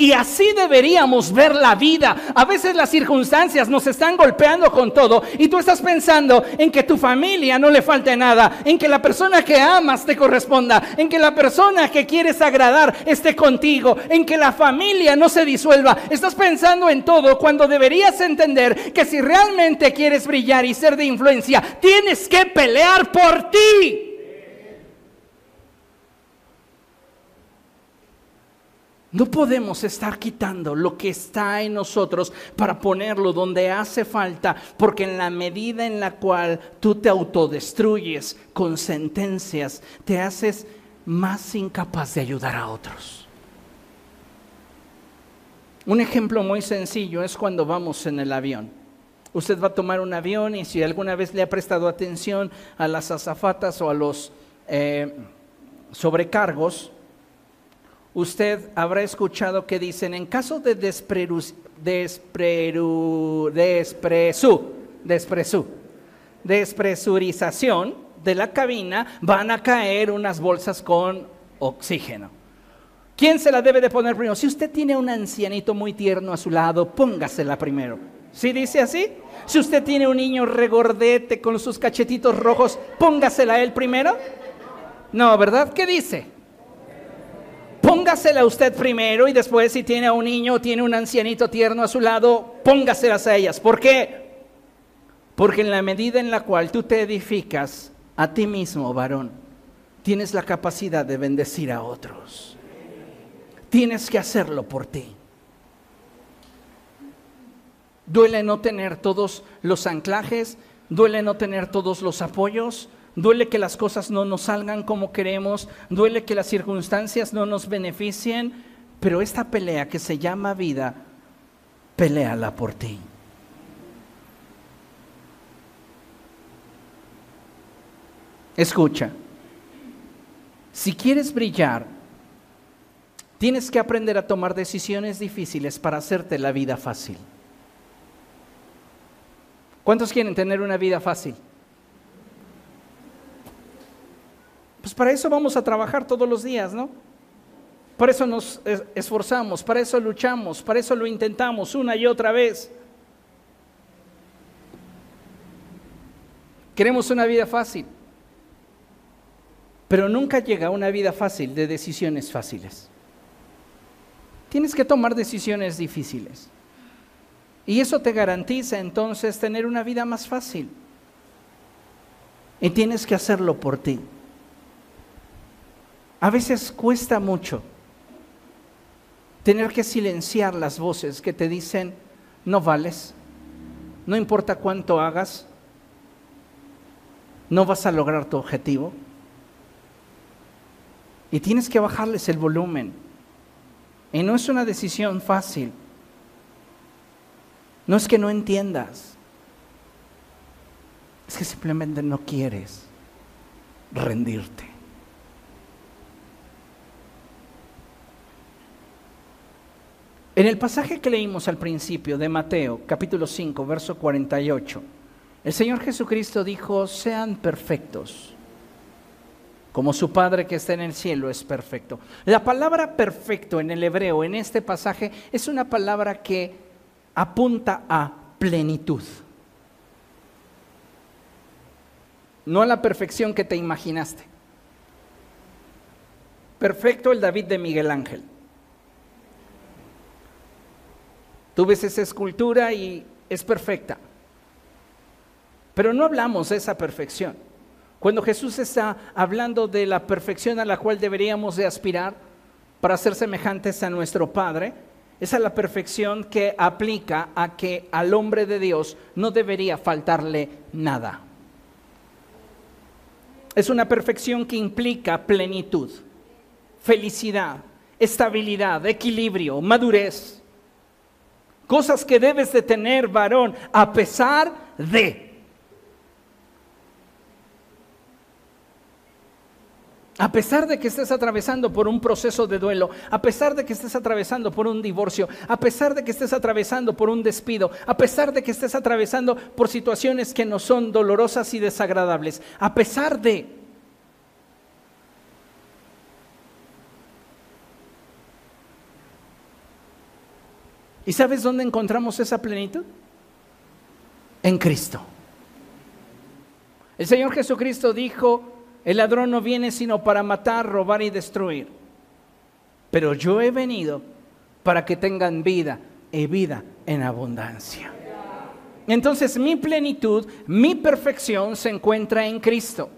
Y así deberíamos ver la vida. A veces las circunstancias nos están golpeando con todo y tú estás pensando en que tu familia no le falte nada, en que la persona que amas te corresponda, en que la persona que quieres agradar esté contigo, en que la familia no se disuelva. Estás pensando en todo cuando deberías entender que si realmente quieres brillar y ser de influencia, tienes que pelear por ti. No podemos estar quitando lo que está en nosotros para ponerlo donde hace falta, porque en la medida en la cual tú te autodestruyes con sentencias, te haces más incapaz de ayudar a otros. Un ejemplo muy sencillo es cuando vamos en el avión. Usted va a tomar un avión y si alguna vez le ha prestado atención a las azafatas o a los eh, sobrecargos, usted habrá escuchado que dicen, en caso de despresu, despresurización de la cabina, van a caer unas bolsas con oxígeno. ¿Quién se la debe de poner primero? Si usted tiene un ancianito muy tierno a su lado, póngasela primero. ¿Sí dice así? Si usted tiene un niño regordete con sus cachetitos rojos, póngasela él primero. No, ¿verdad? ¿Qué dice? Póngasela usted primero y después si tiene a un niño o tiene un ancianito tierno a su lado, póngaselas a ellas. ¿Por qué? Porque en la medida en la cual tú te edificas a ti mismo, varón, tienes la capacidad de bendecir a otros. Tienes que hacerlo por ti. Duele no tener todos los anclajes, duele no tener todos los apoyos, duele que las cosas no nos salgan como queremos, duele que las circunstancias no nos beneficien, pero esta pelea que se llama vida, peleala por ti. Escucha, si quieres brillar, tienes que aprender a tomar decisiones difíciles para hacerte la vida fácil. ¿Cuántos quieren tener una vida fácil? Pues para eso vamos a trabajar todos los días, ¿no? Para eso nos esforzamos, para eso luchamos, para eso lo intentamos una y otra vez. Queremos una vida fácil, pero nunca llega una vida fácil de decisiones fáciles. Tienes que tomar decisiones difíciles. Y eso te garantiza entonces tener una vida más fácil. Y tienes que hacerlo por ti. A veces cuesta mucho tener que silenciar las voces que te dicen, no vales, no importa cuánto hagas, no vas a lograr tu objetivo. Y tienes que bajarles el volumen. Y no es una decisión fácil. No es que no entiendas. Es que simplemente no quieres rendirte. En el pasaje que leímos al principio de Mateo, capítulo 5, verso 48, el Señor Jesucristo dijo, sean perfectos, como su Padre que está en el cielo es perfecto. La palabra perfecto en el hebreo, en este pasaje, es una palabra que apunta a plenitud. No a la perfección que te imaginaste. Perfecto el David de Miguel Ángel. Tú ves esa escultura y es perfecta. Pero no hablamos de esa perfección. Cuando Jesús está hablando de la perfección a la cual deberíamos de aspirar para ser semejantes a nuestro Padre, esa es la perfección que aplica a que al hombre de Dios no debería faltarle nada. Es una perfección que implica plenitud, felicidad, estabilidad, equilibrio, madurez. Cosas que debes de tener, varón, a pesar de. A pesar de que estés atravesando por un proceso de duelo, a pesar de que estés atravesando por un divorcio, a pesar de que estés atravesando por un despido, a pesar de que estés atravesando por situaciones que no son dolorosas y desagradables, a pesar de... ¿Y sabes dónde encontramos esa plenitud? En Cristo. El Señor Jesucristo dijo, el ladrón no viene sino para matar, robar y destruir. Pero yo he venido para que tengan vida y vida en abundancia. Entonces mi plenitud, mi perfección se encuentra en Cristo.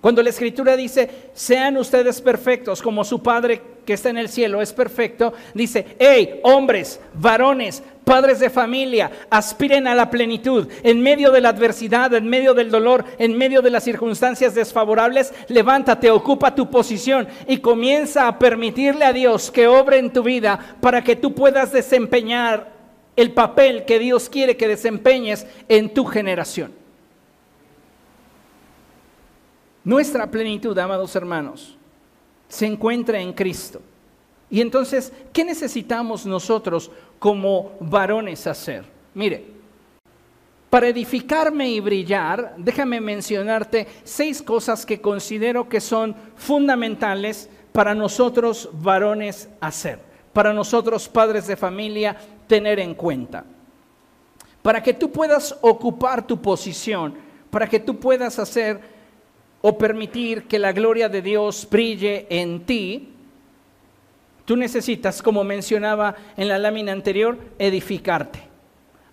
Cuando la escritura dice, sean ustedes perfectos como su Padre que está en el cielo es perfecto, dice, hey, hombres, varones, padres de familia, aspiren a la plenitud. En medio de la adversidad, en medio del dolor, en medio de las circunstancias desfavorables, levántate, ocupa tu posición y comienza a permitirle a Dios que obre en tu vida para que tú puedas desempeñar el papel que Dios quiere que desempeñes en tu generación. Nuestra plenitud, amados hermanos, se encuentra en Cristo. Y entonces, ¿qué necesitamos nosotros como varones hacer? Mire, para edificarme y brillar, déjame mencionarte seis cosas que considero que son fundamentales para nosotros varones hacer, para nosotros padres de familia tener en cuenta. Para que tú puedas ocupar tu posición, para que tú puedas hacer o permitir que la gloria de Dios brille en ti, tú necesitas, como mencionaba en la lámina anterior, edificarte,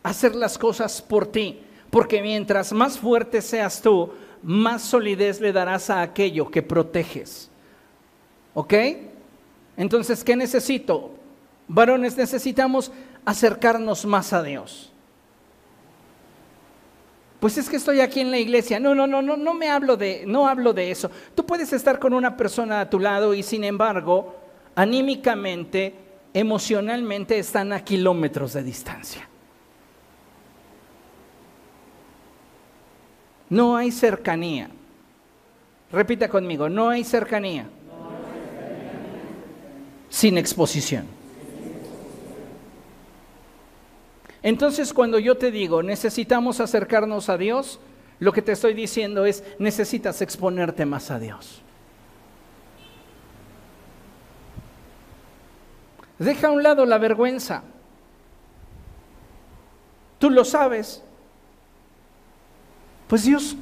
hacer las cosas por ti, porque mientras más fuerte seas tú, más solidez le darás a aquello que proteges. ¿Ok? Entonces, ¿qué necesito? Varones, necesitamos acercarnos más a Dios. Pues es que estoy aquí en la iglesia. No, no, no, no, no me hablo de, no hablo de eso. Tú puedes estar con una persona a tu lado y sin embargo, anímicamente, emocionalmente están a kilómetros de distancia. No hay cercanía. Repita conmigo, no hay cercanía. Sin exposición. Entonces cuando yo te digo, necesitamos acercarnos a Dios, lo que te estoy diciendo es, necesitas exponerte más a Dios. Deja a un lado la vergüenza. Tú lo sabes. Pues Dios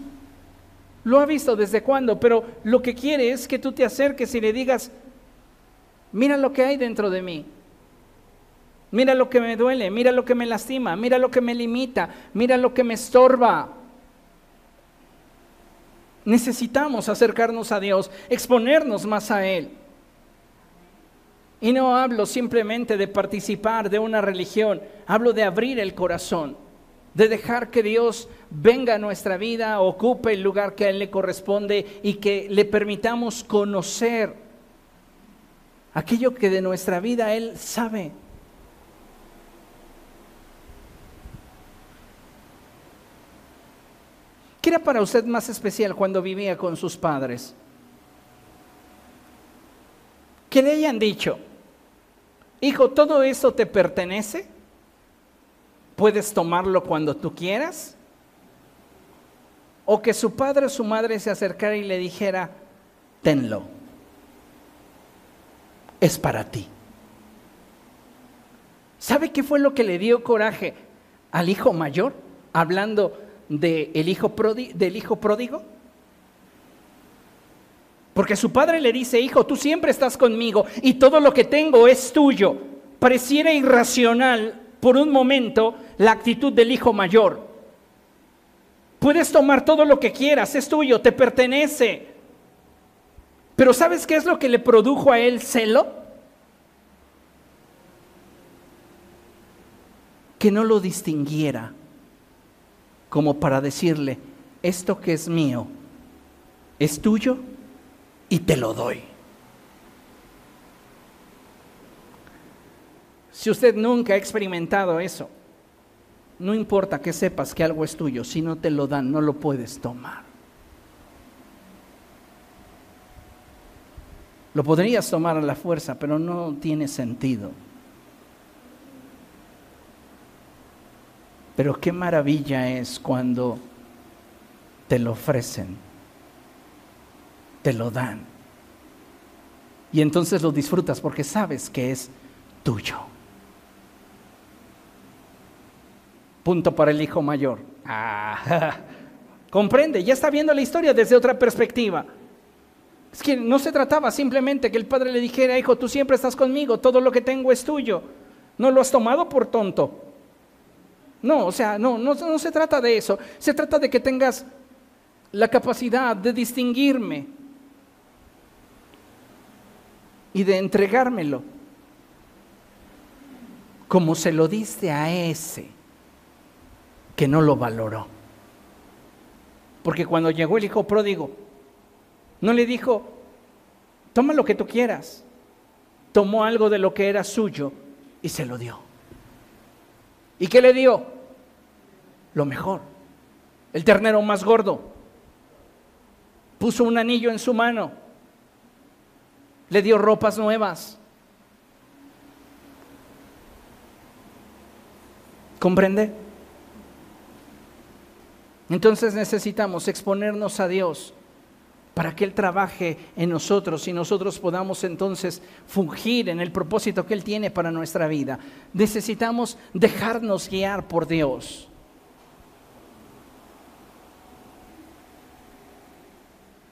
lo ha visto desde cuándo, pero lo que quiere es que tú te acerques y le digas, mira lo que hay dentro de mí. Mira lo que me duele, mira lo que me lastima, mira lo que me limita, mira lo que me estorba. Necesitamos acercarnos a Dios, exponernos más a Él. Y no hablo simplemente de participar de una religión, hablo de abrir el corazón de dejar que Dios venga a nuestra vida, ocupe el lugar que a Él le corresponde y que le permitamos conocer aquello que de nuestra vida Él sabe. ¿Qué era para usted más especial cuando vivía con sus padres? Que le hayan dicho, hijo, ¿todo esto te pertenece? puedes tomarlo cuando tú quieras. O que su padre o su madre se acercara y le dijera, tenlo, es para ti. ¿Sabe qué fue lo que le dio coraje al hijo mayor, hablando de hijo del hijo pródigo? Porque su padre le dice, hijo, tú siempre estás conmigo y todo lo que tengo es tuyo. Pareciera irracional por un momento la actitud del hijo mayor. Puedes tomar todo lo que quieras, es tuyo, te pertenece. Pero ¿sabes qué es lo que le produjo a él celo? Que no lo distinguiera como para decirle, esto que es mío es tuyo y te lo doy. Si usted nunca ha experimentado eso, no importa que sepas que algo es tuyo, si no te lo dan, no lo puedes tomar. Lo podrías tomar a la fuerza, pero no tiene sentido. Pero qué maravilla es cuando te lo ofrecen, te lo dan. Y entonces lo disfrutas porque sabes que es tuyo. Punto para el hijo mayor. Ah, *laughs* comprende, ya está viendo la historia desde otra perspectiva. Es que no se trataba simplemente que el padre le dijera, hijo, tú siempre estás conmigo, todo lo que tengo es tuyo. No lo has tomado por tonto. No, o sea, no, no, no se trata de eso. Se trata de que tengas la capacidad de distinguirme y de entregármelo como se lo diste a ese que no lo valoró. Porque cuando llegó el hijo pródigo, no le dijo, toma lo que tú quieras. Tomó algo de lo que era suyo y se lo dio. ¿Y qué le dio? Lo mejor, el ternero más gordo. Puso un anillo en su mano, le dio ropas nuevas. ¿Comprende? Entonces necesitamos exponernos a Dios para que Él trabaje en nosotros y nosotros podamos entonces fungir en el propósito que Él tiene para nuestra vida. Necesitamos dejarnos guiar por Dios.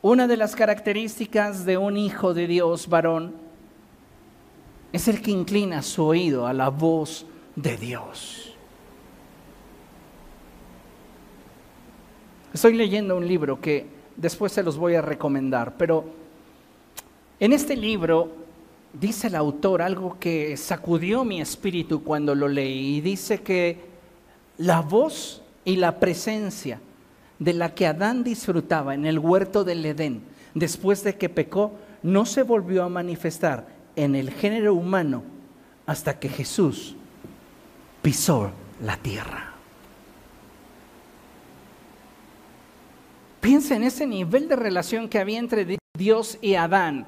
Una de las características de un hijo de Dios varón es el que inclina su oído a la voz de Dios. Estoy leyendo un libro que después se los voy a recomendar, pero en este libro dice el autor algo que sacudió mi espíritu cuando lo leí y dice que la voz y la presencia de la que Adán disfrutaba en el huerto del Edén después de que pecó no se volvió a manifestar en el género humano hasta que Jesús pisó la tierra. Piensa en ese nivel de relación que había entre Dios y Adán.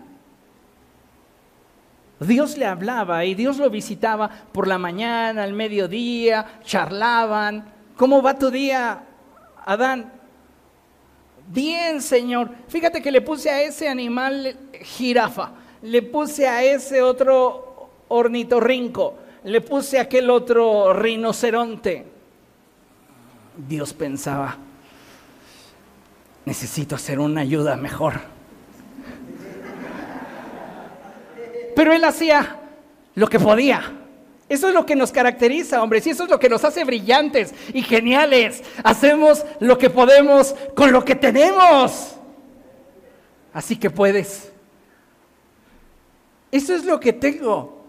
Dios le hablaba y Dios lo visitaba por la mañana, al mediodía, charlaban. ¿Cómo va tu día, Adán? Bien, Señor. Fíjate que le puse a ese animal jirafa, le puse a ese otro ornitorrinco, le puse a aquel otro rinoceronte. Dios pensaba, necesito hacer una ayuda mejor. Pero él hacía lo que podía. Eso es lo que nos caracteriza, hombres, y eso es lo que nos hace brillantes y geniales. Hacemos lo que podemos con lo que tenemos. Así que puedes. Eso es lo que tengo.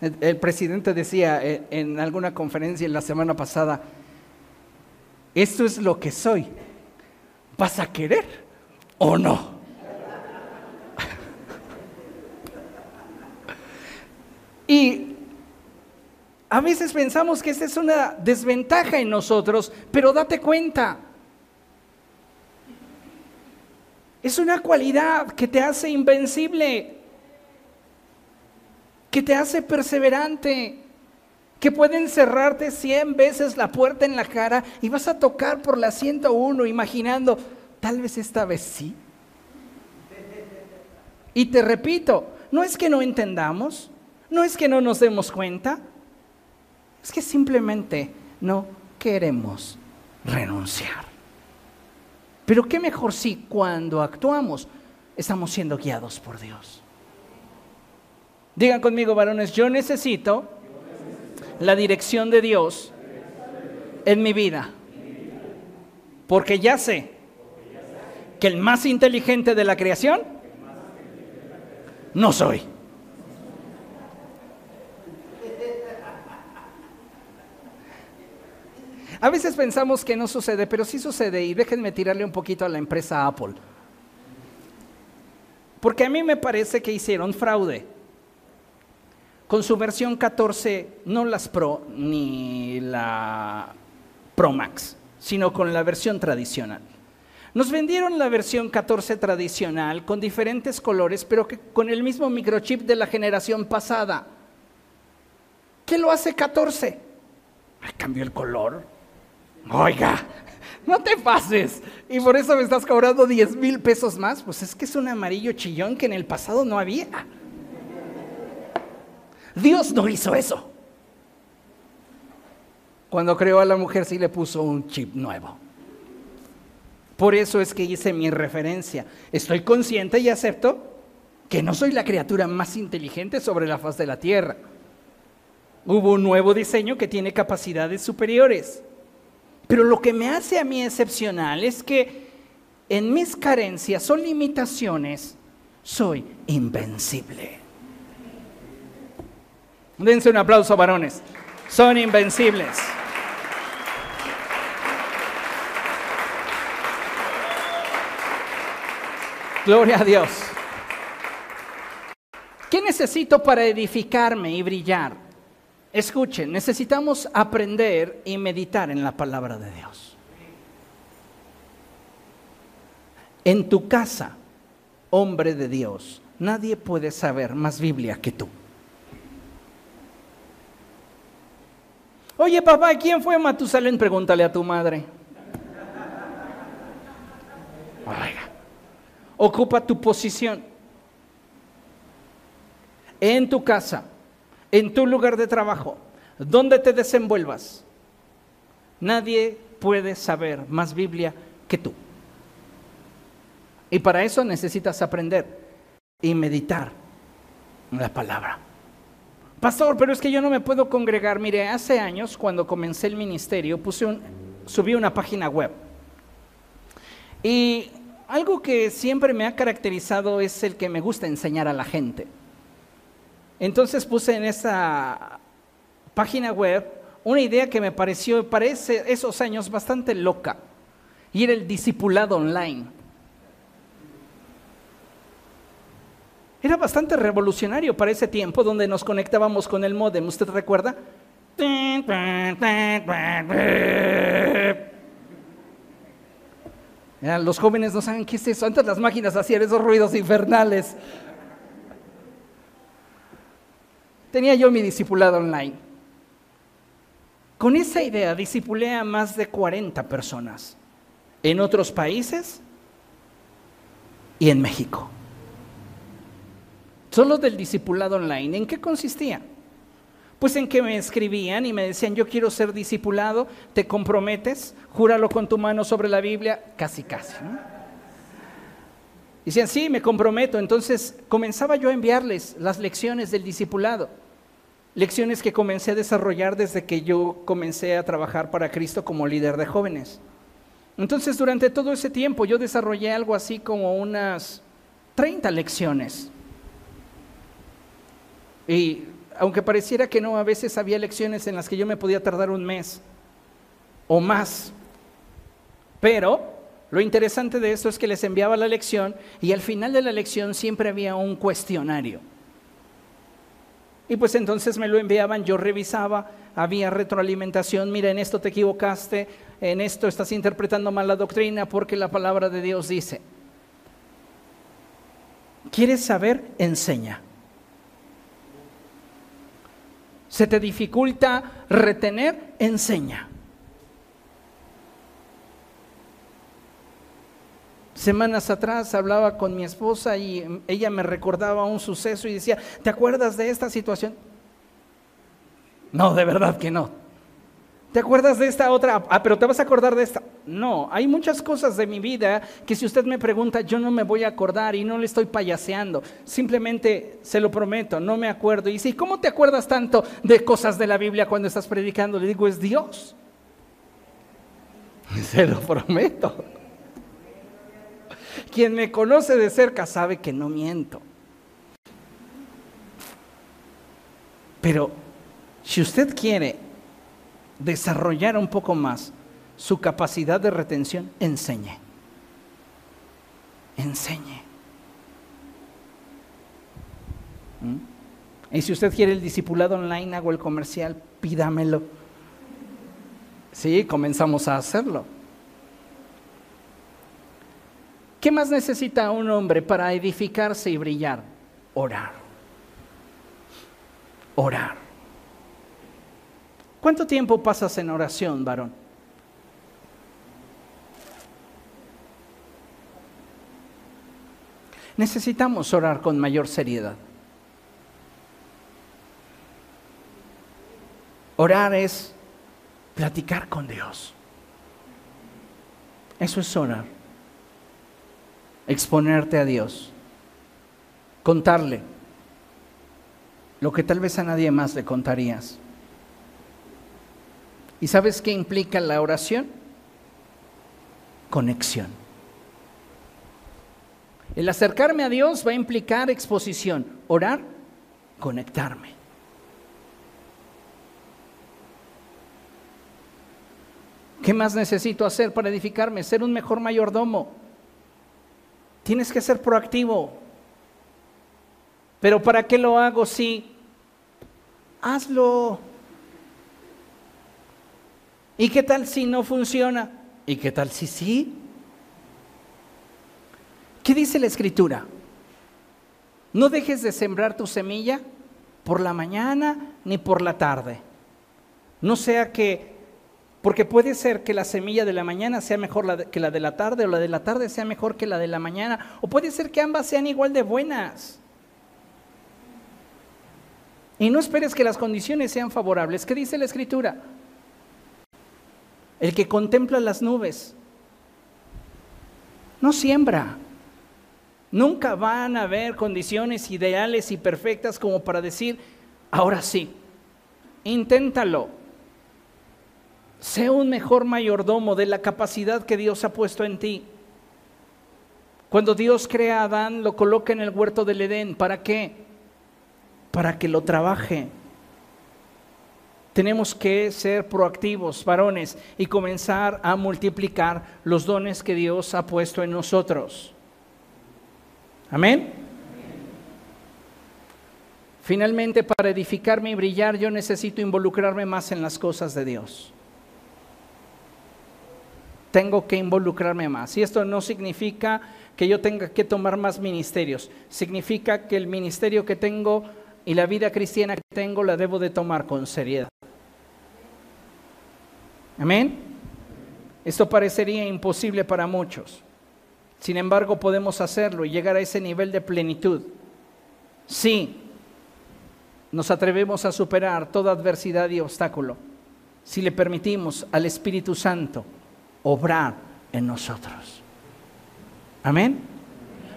El, presidente decía en alguna conferencia la semana pasada, esto es lo que soy. ¿Vas a querer o no? Y a veces pensamos que esta es una desventaja en nosotros, pero date cuenta. Es una cualidad que te hace invencible, que te hace perseverante, que pueden cerrarte cien veces la puerta en la cara y vas a tocar por la 101 imaginando, tal vez esta vez sí. Y te repito, no es que no entendamos, no es que no nos demos cuenta, es que simplemente no queremos renunciar. Pero qué mejor si cuando actuamos estamos siendo guiados por Dios. Digan conmigo, varones, yo necesito la dirección de Dios en mi vida. Porque ya sé que el más inteligente de la creación no soy. A veces pensamos que no sucede, pero sí sucede y déjenme tirarle un poquito a la empresa Apple. Porque a mí me parece que hicieron fraude. Con su versión 14, no las Pro ni la Pro Max, sino con la versión tradicional. Nos vendieron la versión 14 tradicional con diferentes colores, pero que con el mismo microchip de la generación pasada. ¿Qué lo hace 14? Cambió el color, Oiga, no te pases. Y por eso me estás cobrando 10 mil pesos más. Pues es que es un amarillo chillón que en el pasado no había. Dios no hizo eso. Cuando creó a la mujer sí le puso un chip nuevo. Por eso es que hice mi referencia. Estoy consciente y acepto que no soy la criatura más inteligente sobre la faz de la tierra. Hubo un nuevo diseño que tiene capacidades superiores. Pero lo que me hace a mí excepcional es que en mis carencias o limitaciones soy invencible. Dense un aplauso, varones. Son invencibles. Gloria a Dios. ¿Qué necesito para edificarme y brillar? Escuchen, necesitamos aprender y meditar en la palabra de Dios. En tu casa, hombre de Dios, nadie puede saber más Biblia que tú. Oye, papá, ¿quién fue Matusalén? Pregúntale a tu madre. Oiga, ocupa tu posición en tu casa en tu lugar de trabajo, donde te desenvuelvas, nadie puede saber más Biblia que tú. Y para eso necesitas aprender y meditar la palabra. Pastor, pero es que yo no me puedo congregar. Mire, hace años cuando comencé el ministerio puse un, subí una página web Y algo que siempre me ha caracterizado es el que me gusta enseñar a la gente. Entonces puse en esa página web una idea que me pareció, parece esos años bastante loca, y era el discipulado online. Era bastante revolucionario para ese tiempo donde nos conectábamos con el modem, ¿usted recuerda? los jóvenes no saben qué es eso. Antes las máquinas hacían esos ruidos infernales. Tenía yo mi discipulado online. Con esa idea discipulé a más de 40 personas en otros países y en México. Solo del discipulado online. ¿En qué consistía? Pues en que me escribían y me decían, yo quiero ser discipulado, te comprometes, júralo con tu mano sobre la Biblia, casi casi. Decían, sí, me comprometo. Entonces comenzaba yo a enviarles las lecciones del discipulado, lecciones que comencé a desarrollar desde que yo comencé a trabajar para Cristo como líder de jóvenes. Entonces durante todo ese tiempo yo desarrollé algo así como unas 30 lecciones. Y aunque pareciera que no, a veces había lecciones en las que yo me podía tardar un mes o más. Pero lo interesante de esto es que les enviaba la lección y al final de la lección siempre había un cuestionario. Y pues entonces me lo enviaban, yo revisaba, había retroalimentación, mira, en esto te equivocaste, en esto estás interpretando mal la doctrina porque la palabra de Dios dice. ¿Quieres saber? Enseña. se te dificulta retener, enseña. Semanas atrás hablaba con mi esposa y ella me recordaba un suceso y decía, ¿te acuerdas de esta situación? No, de verdad que no. ¿Te acuerdas de esta otra? Ah, pero te vas a acordar de esta. No, hay muchas cosas de mi vida que si usted me pregunta, yo no me voy a acordar y no le estoy payaseando. Simplemente se lo prometo, no me acuerdo. Y dice, ¿cómo te acuerdas tanto de cosas de la Biblia cuando estás predicando? Le digo, es Dios. *laughs* Se lo prometo. Quien me conoce de cerca sabe que no miento. Pero si usted quiere desarrollar un poco más su capacidad de retención, enseñe. Enseñe. ¿Mm? Y si usted quiere el discipulado online, hago el comercial, pídamelo. Sí, comenzamos a hacerlo. ¿Qué más necesita un hombre para edificarse y brillar? Orar. Orar. ¿Cuánto tiempo pasas en oración, varón? Necesitamos orar con mayor seriedad. Orar es platicar con Dios. Eso es orar. Exponerte a Dios. Contarle lo que tal vez a nadie más le contarías. ¿Y sabes qué implica la oración? Conexión. El acercarme a Dios va a implicar exposición. Orar, conectarme. ¿Qué más necesito hacer para edificarme? Ser un mejor mayordomo. Tienes que ser proactivo. Pero ¿para qué lo hago si hazlo? ¿Y qué tal si no funciona? ¿Y qué tal si sí? ¿Qué dice la escritura? No dejes de sembrar tu semilla por la mañana ni por la tarde. No sea que, porque puede ser que la semilla de la mañana sea mejor que la de la tarde o la de la tarde sea mejor que la de la mañana, o puede ser que ambas sean igual de buenas. Y no esperes que las condiciones sean favorables. ¿Qué dice la escritura? el que contempla las nubes, no siembra. Nunca van a haber condiciones ideales y perfectas como para decir, ahora sí, inténtalo. Sé un mejor mayordomo de la capacidad que Dios ha puesto en ti. Cuando Dios crea a Adán, lo coloca en el huerto del Edén. ¿Para qué? Para que lo trabaje. Tenemos que ser proactivos, varones, y comenzar a multiplicar los dones que Dios ha puesto en nosotros. Amén. Finalmente, para edificarme y brillar, yo necesito involucrarme más en las cosas de Dios. Tengo que involucrarme más. Y esto no significa que yo tenga que tomar más ministerios. Significa que el ministerio que tengo y la vida cristiana que tengo la debo de tomar con seriedad. Amén. Esto parecería imposible para muchos. Sin embargo, podemos hacerlo y llegar a ese nivel de plenitud. Sí, nos atrevemos a superar toda adversidad y obstáculo si le permitimos al Espíritu Santo obrar en nosotros. Amén.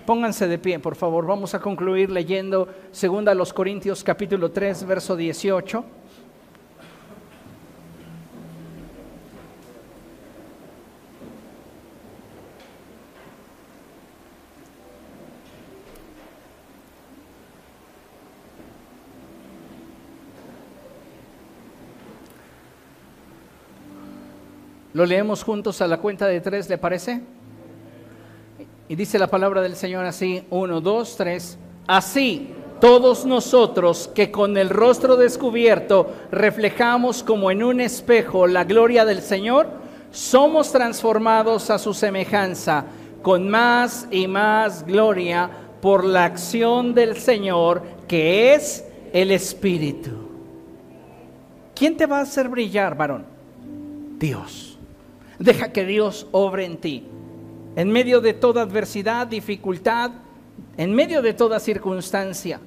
Pónganse de pie, por favor. Vamos a concluir leyendo 2 Corintios capítulo 3, verso 18. Lo leemos juntos a la cuenta de tres, ¿le parece? Y dice la palabra del Señor así, uno, dos, tres. Así, todos nosotros que con el rostro descubierto reflejamos como en un espejo la gloria del Señor, somos transformados a su semejanza con más y más gloria por la acción del Señor, que es el Espíritu. ¿Quién te va a hacer brillar, varón? Dios. Deja que Dios obre en ti. En medio de toda adversidad, dificultad, en medio de toda circunstancia.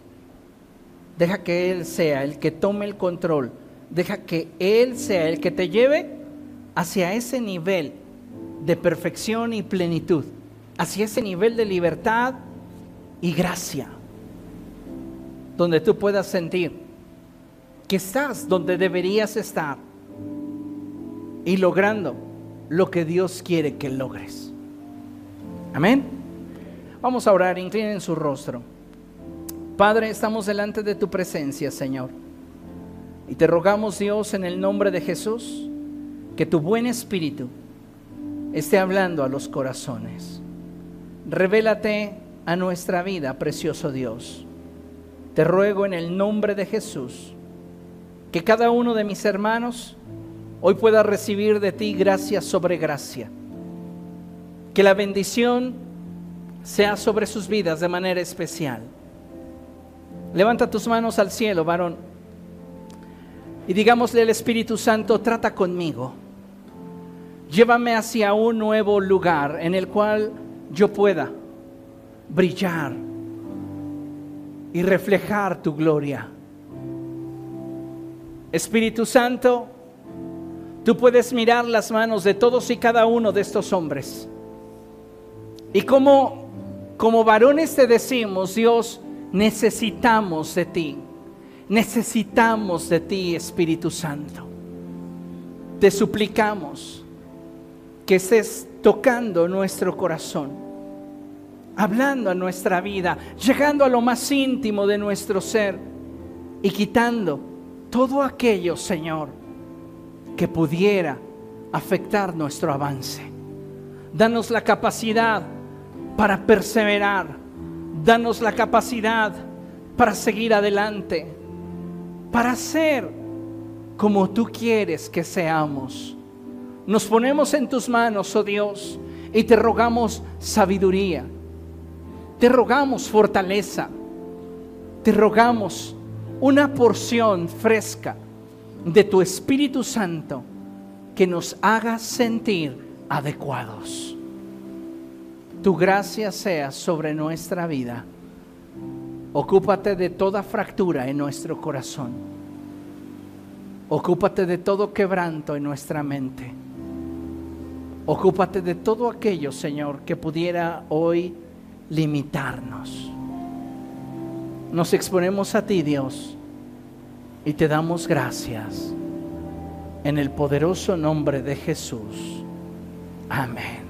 Deja que Él sea el que tome el control. Deja que Él sea el que te lleve hacia ese nivel de perfección y plenitud. Hacia ese nivel de libertad y gracia. Donde tú puedas sentir que estás donde deberías estar. Y logrando lo que Dios quiere que logres. Amén. Vamos a orar, inclinen su rostro. Padre, estamos delante de tu presencia, Señor. Y te rogamos, Dios, en el nombre de Jesús, que tu buen espíritu esté hablando a los corazones. Revélate a nuestra vida, precioso Dios. Te ruego en el nombre de Jesús que cada uno de mis hermanos hoy pueda recibir de ti gracia sobre gracia. Que la bendición sea sobre sus vidas de manera especial. Levanta tus manos al cielo, varón, y digámosle al Espíritu Santo, trata conmigo. Llévame hacia un nuevo lugar en el cual yo pueda brillar y reflejar tu gloria. Espíritu Santo, Tú puedes mirar las manos de todos y cada uno de estos hombres. Y como, como varones te decimos, Dios, necesitamos de ti. Necesitamos de ti, Espíritu Santo. Te suplicamos que estés tocando nuestro corazón, hablando a nuestra vida, llegando a lo más íntimo de nuestro ser y quitando todo aquello, Señor, que pudiera afectar nuestro avance. Danos la capacidad para perseverar. Danos la capacidad para seguir adelante. Para ser como tú quieres que seamos. Nos ponemos en tus manos, oh Dios, y te rogamos sabiduría. Te rogamos fortaleza. Te rogamos una porción fresca de tu Espíritu Santo que nos haga sentir adecuados. Tu gracia sea sobre nuestra vida. Ocúpate de toda fractura en nuestro corazón. Ocúpate de todo quebranto en nuestra mente. Ocúpate de todo aquello, Señor, que pudiera hoy limitarnos. Nos exponemos a ti, Dios y te damos gracias en el poderoso nombre de Jesús. Amén.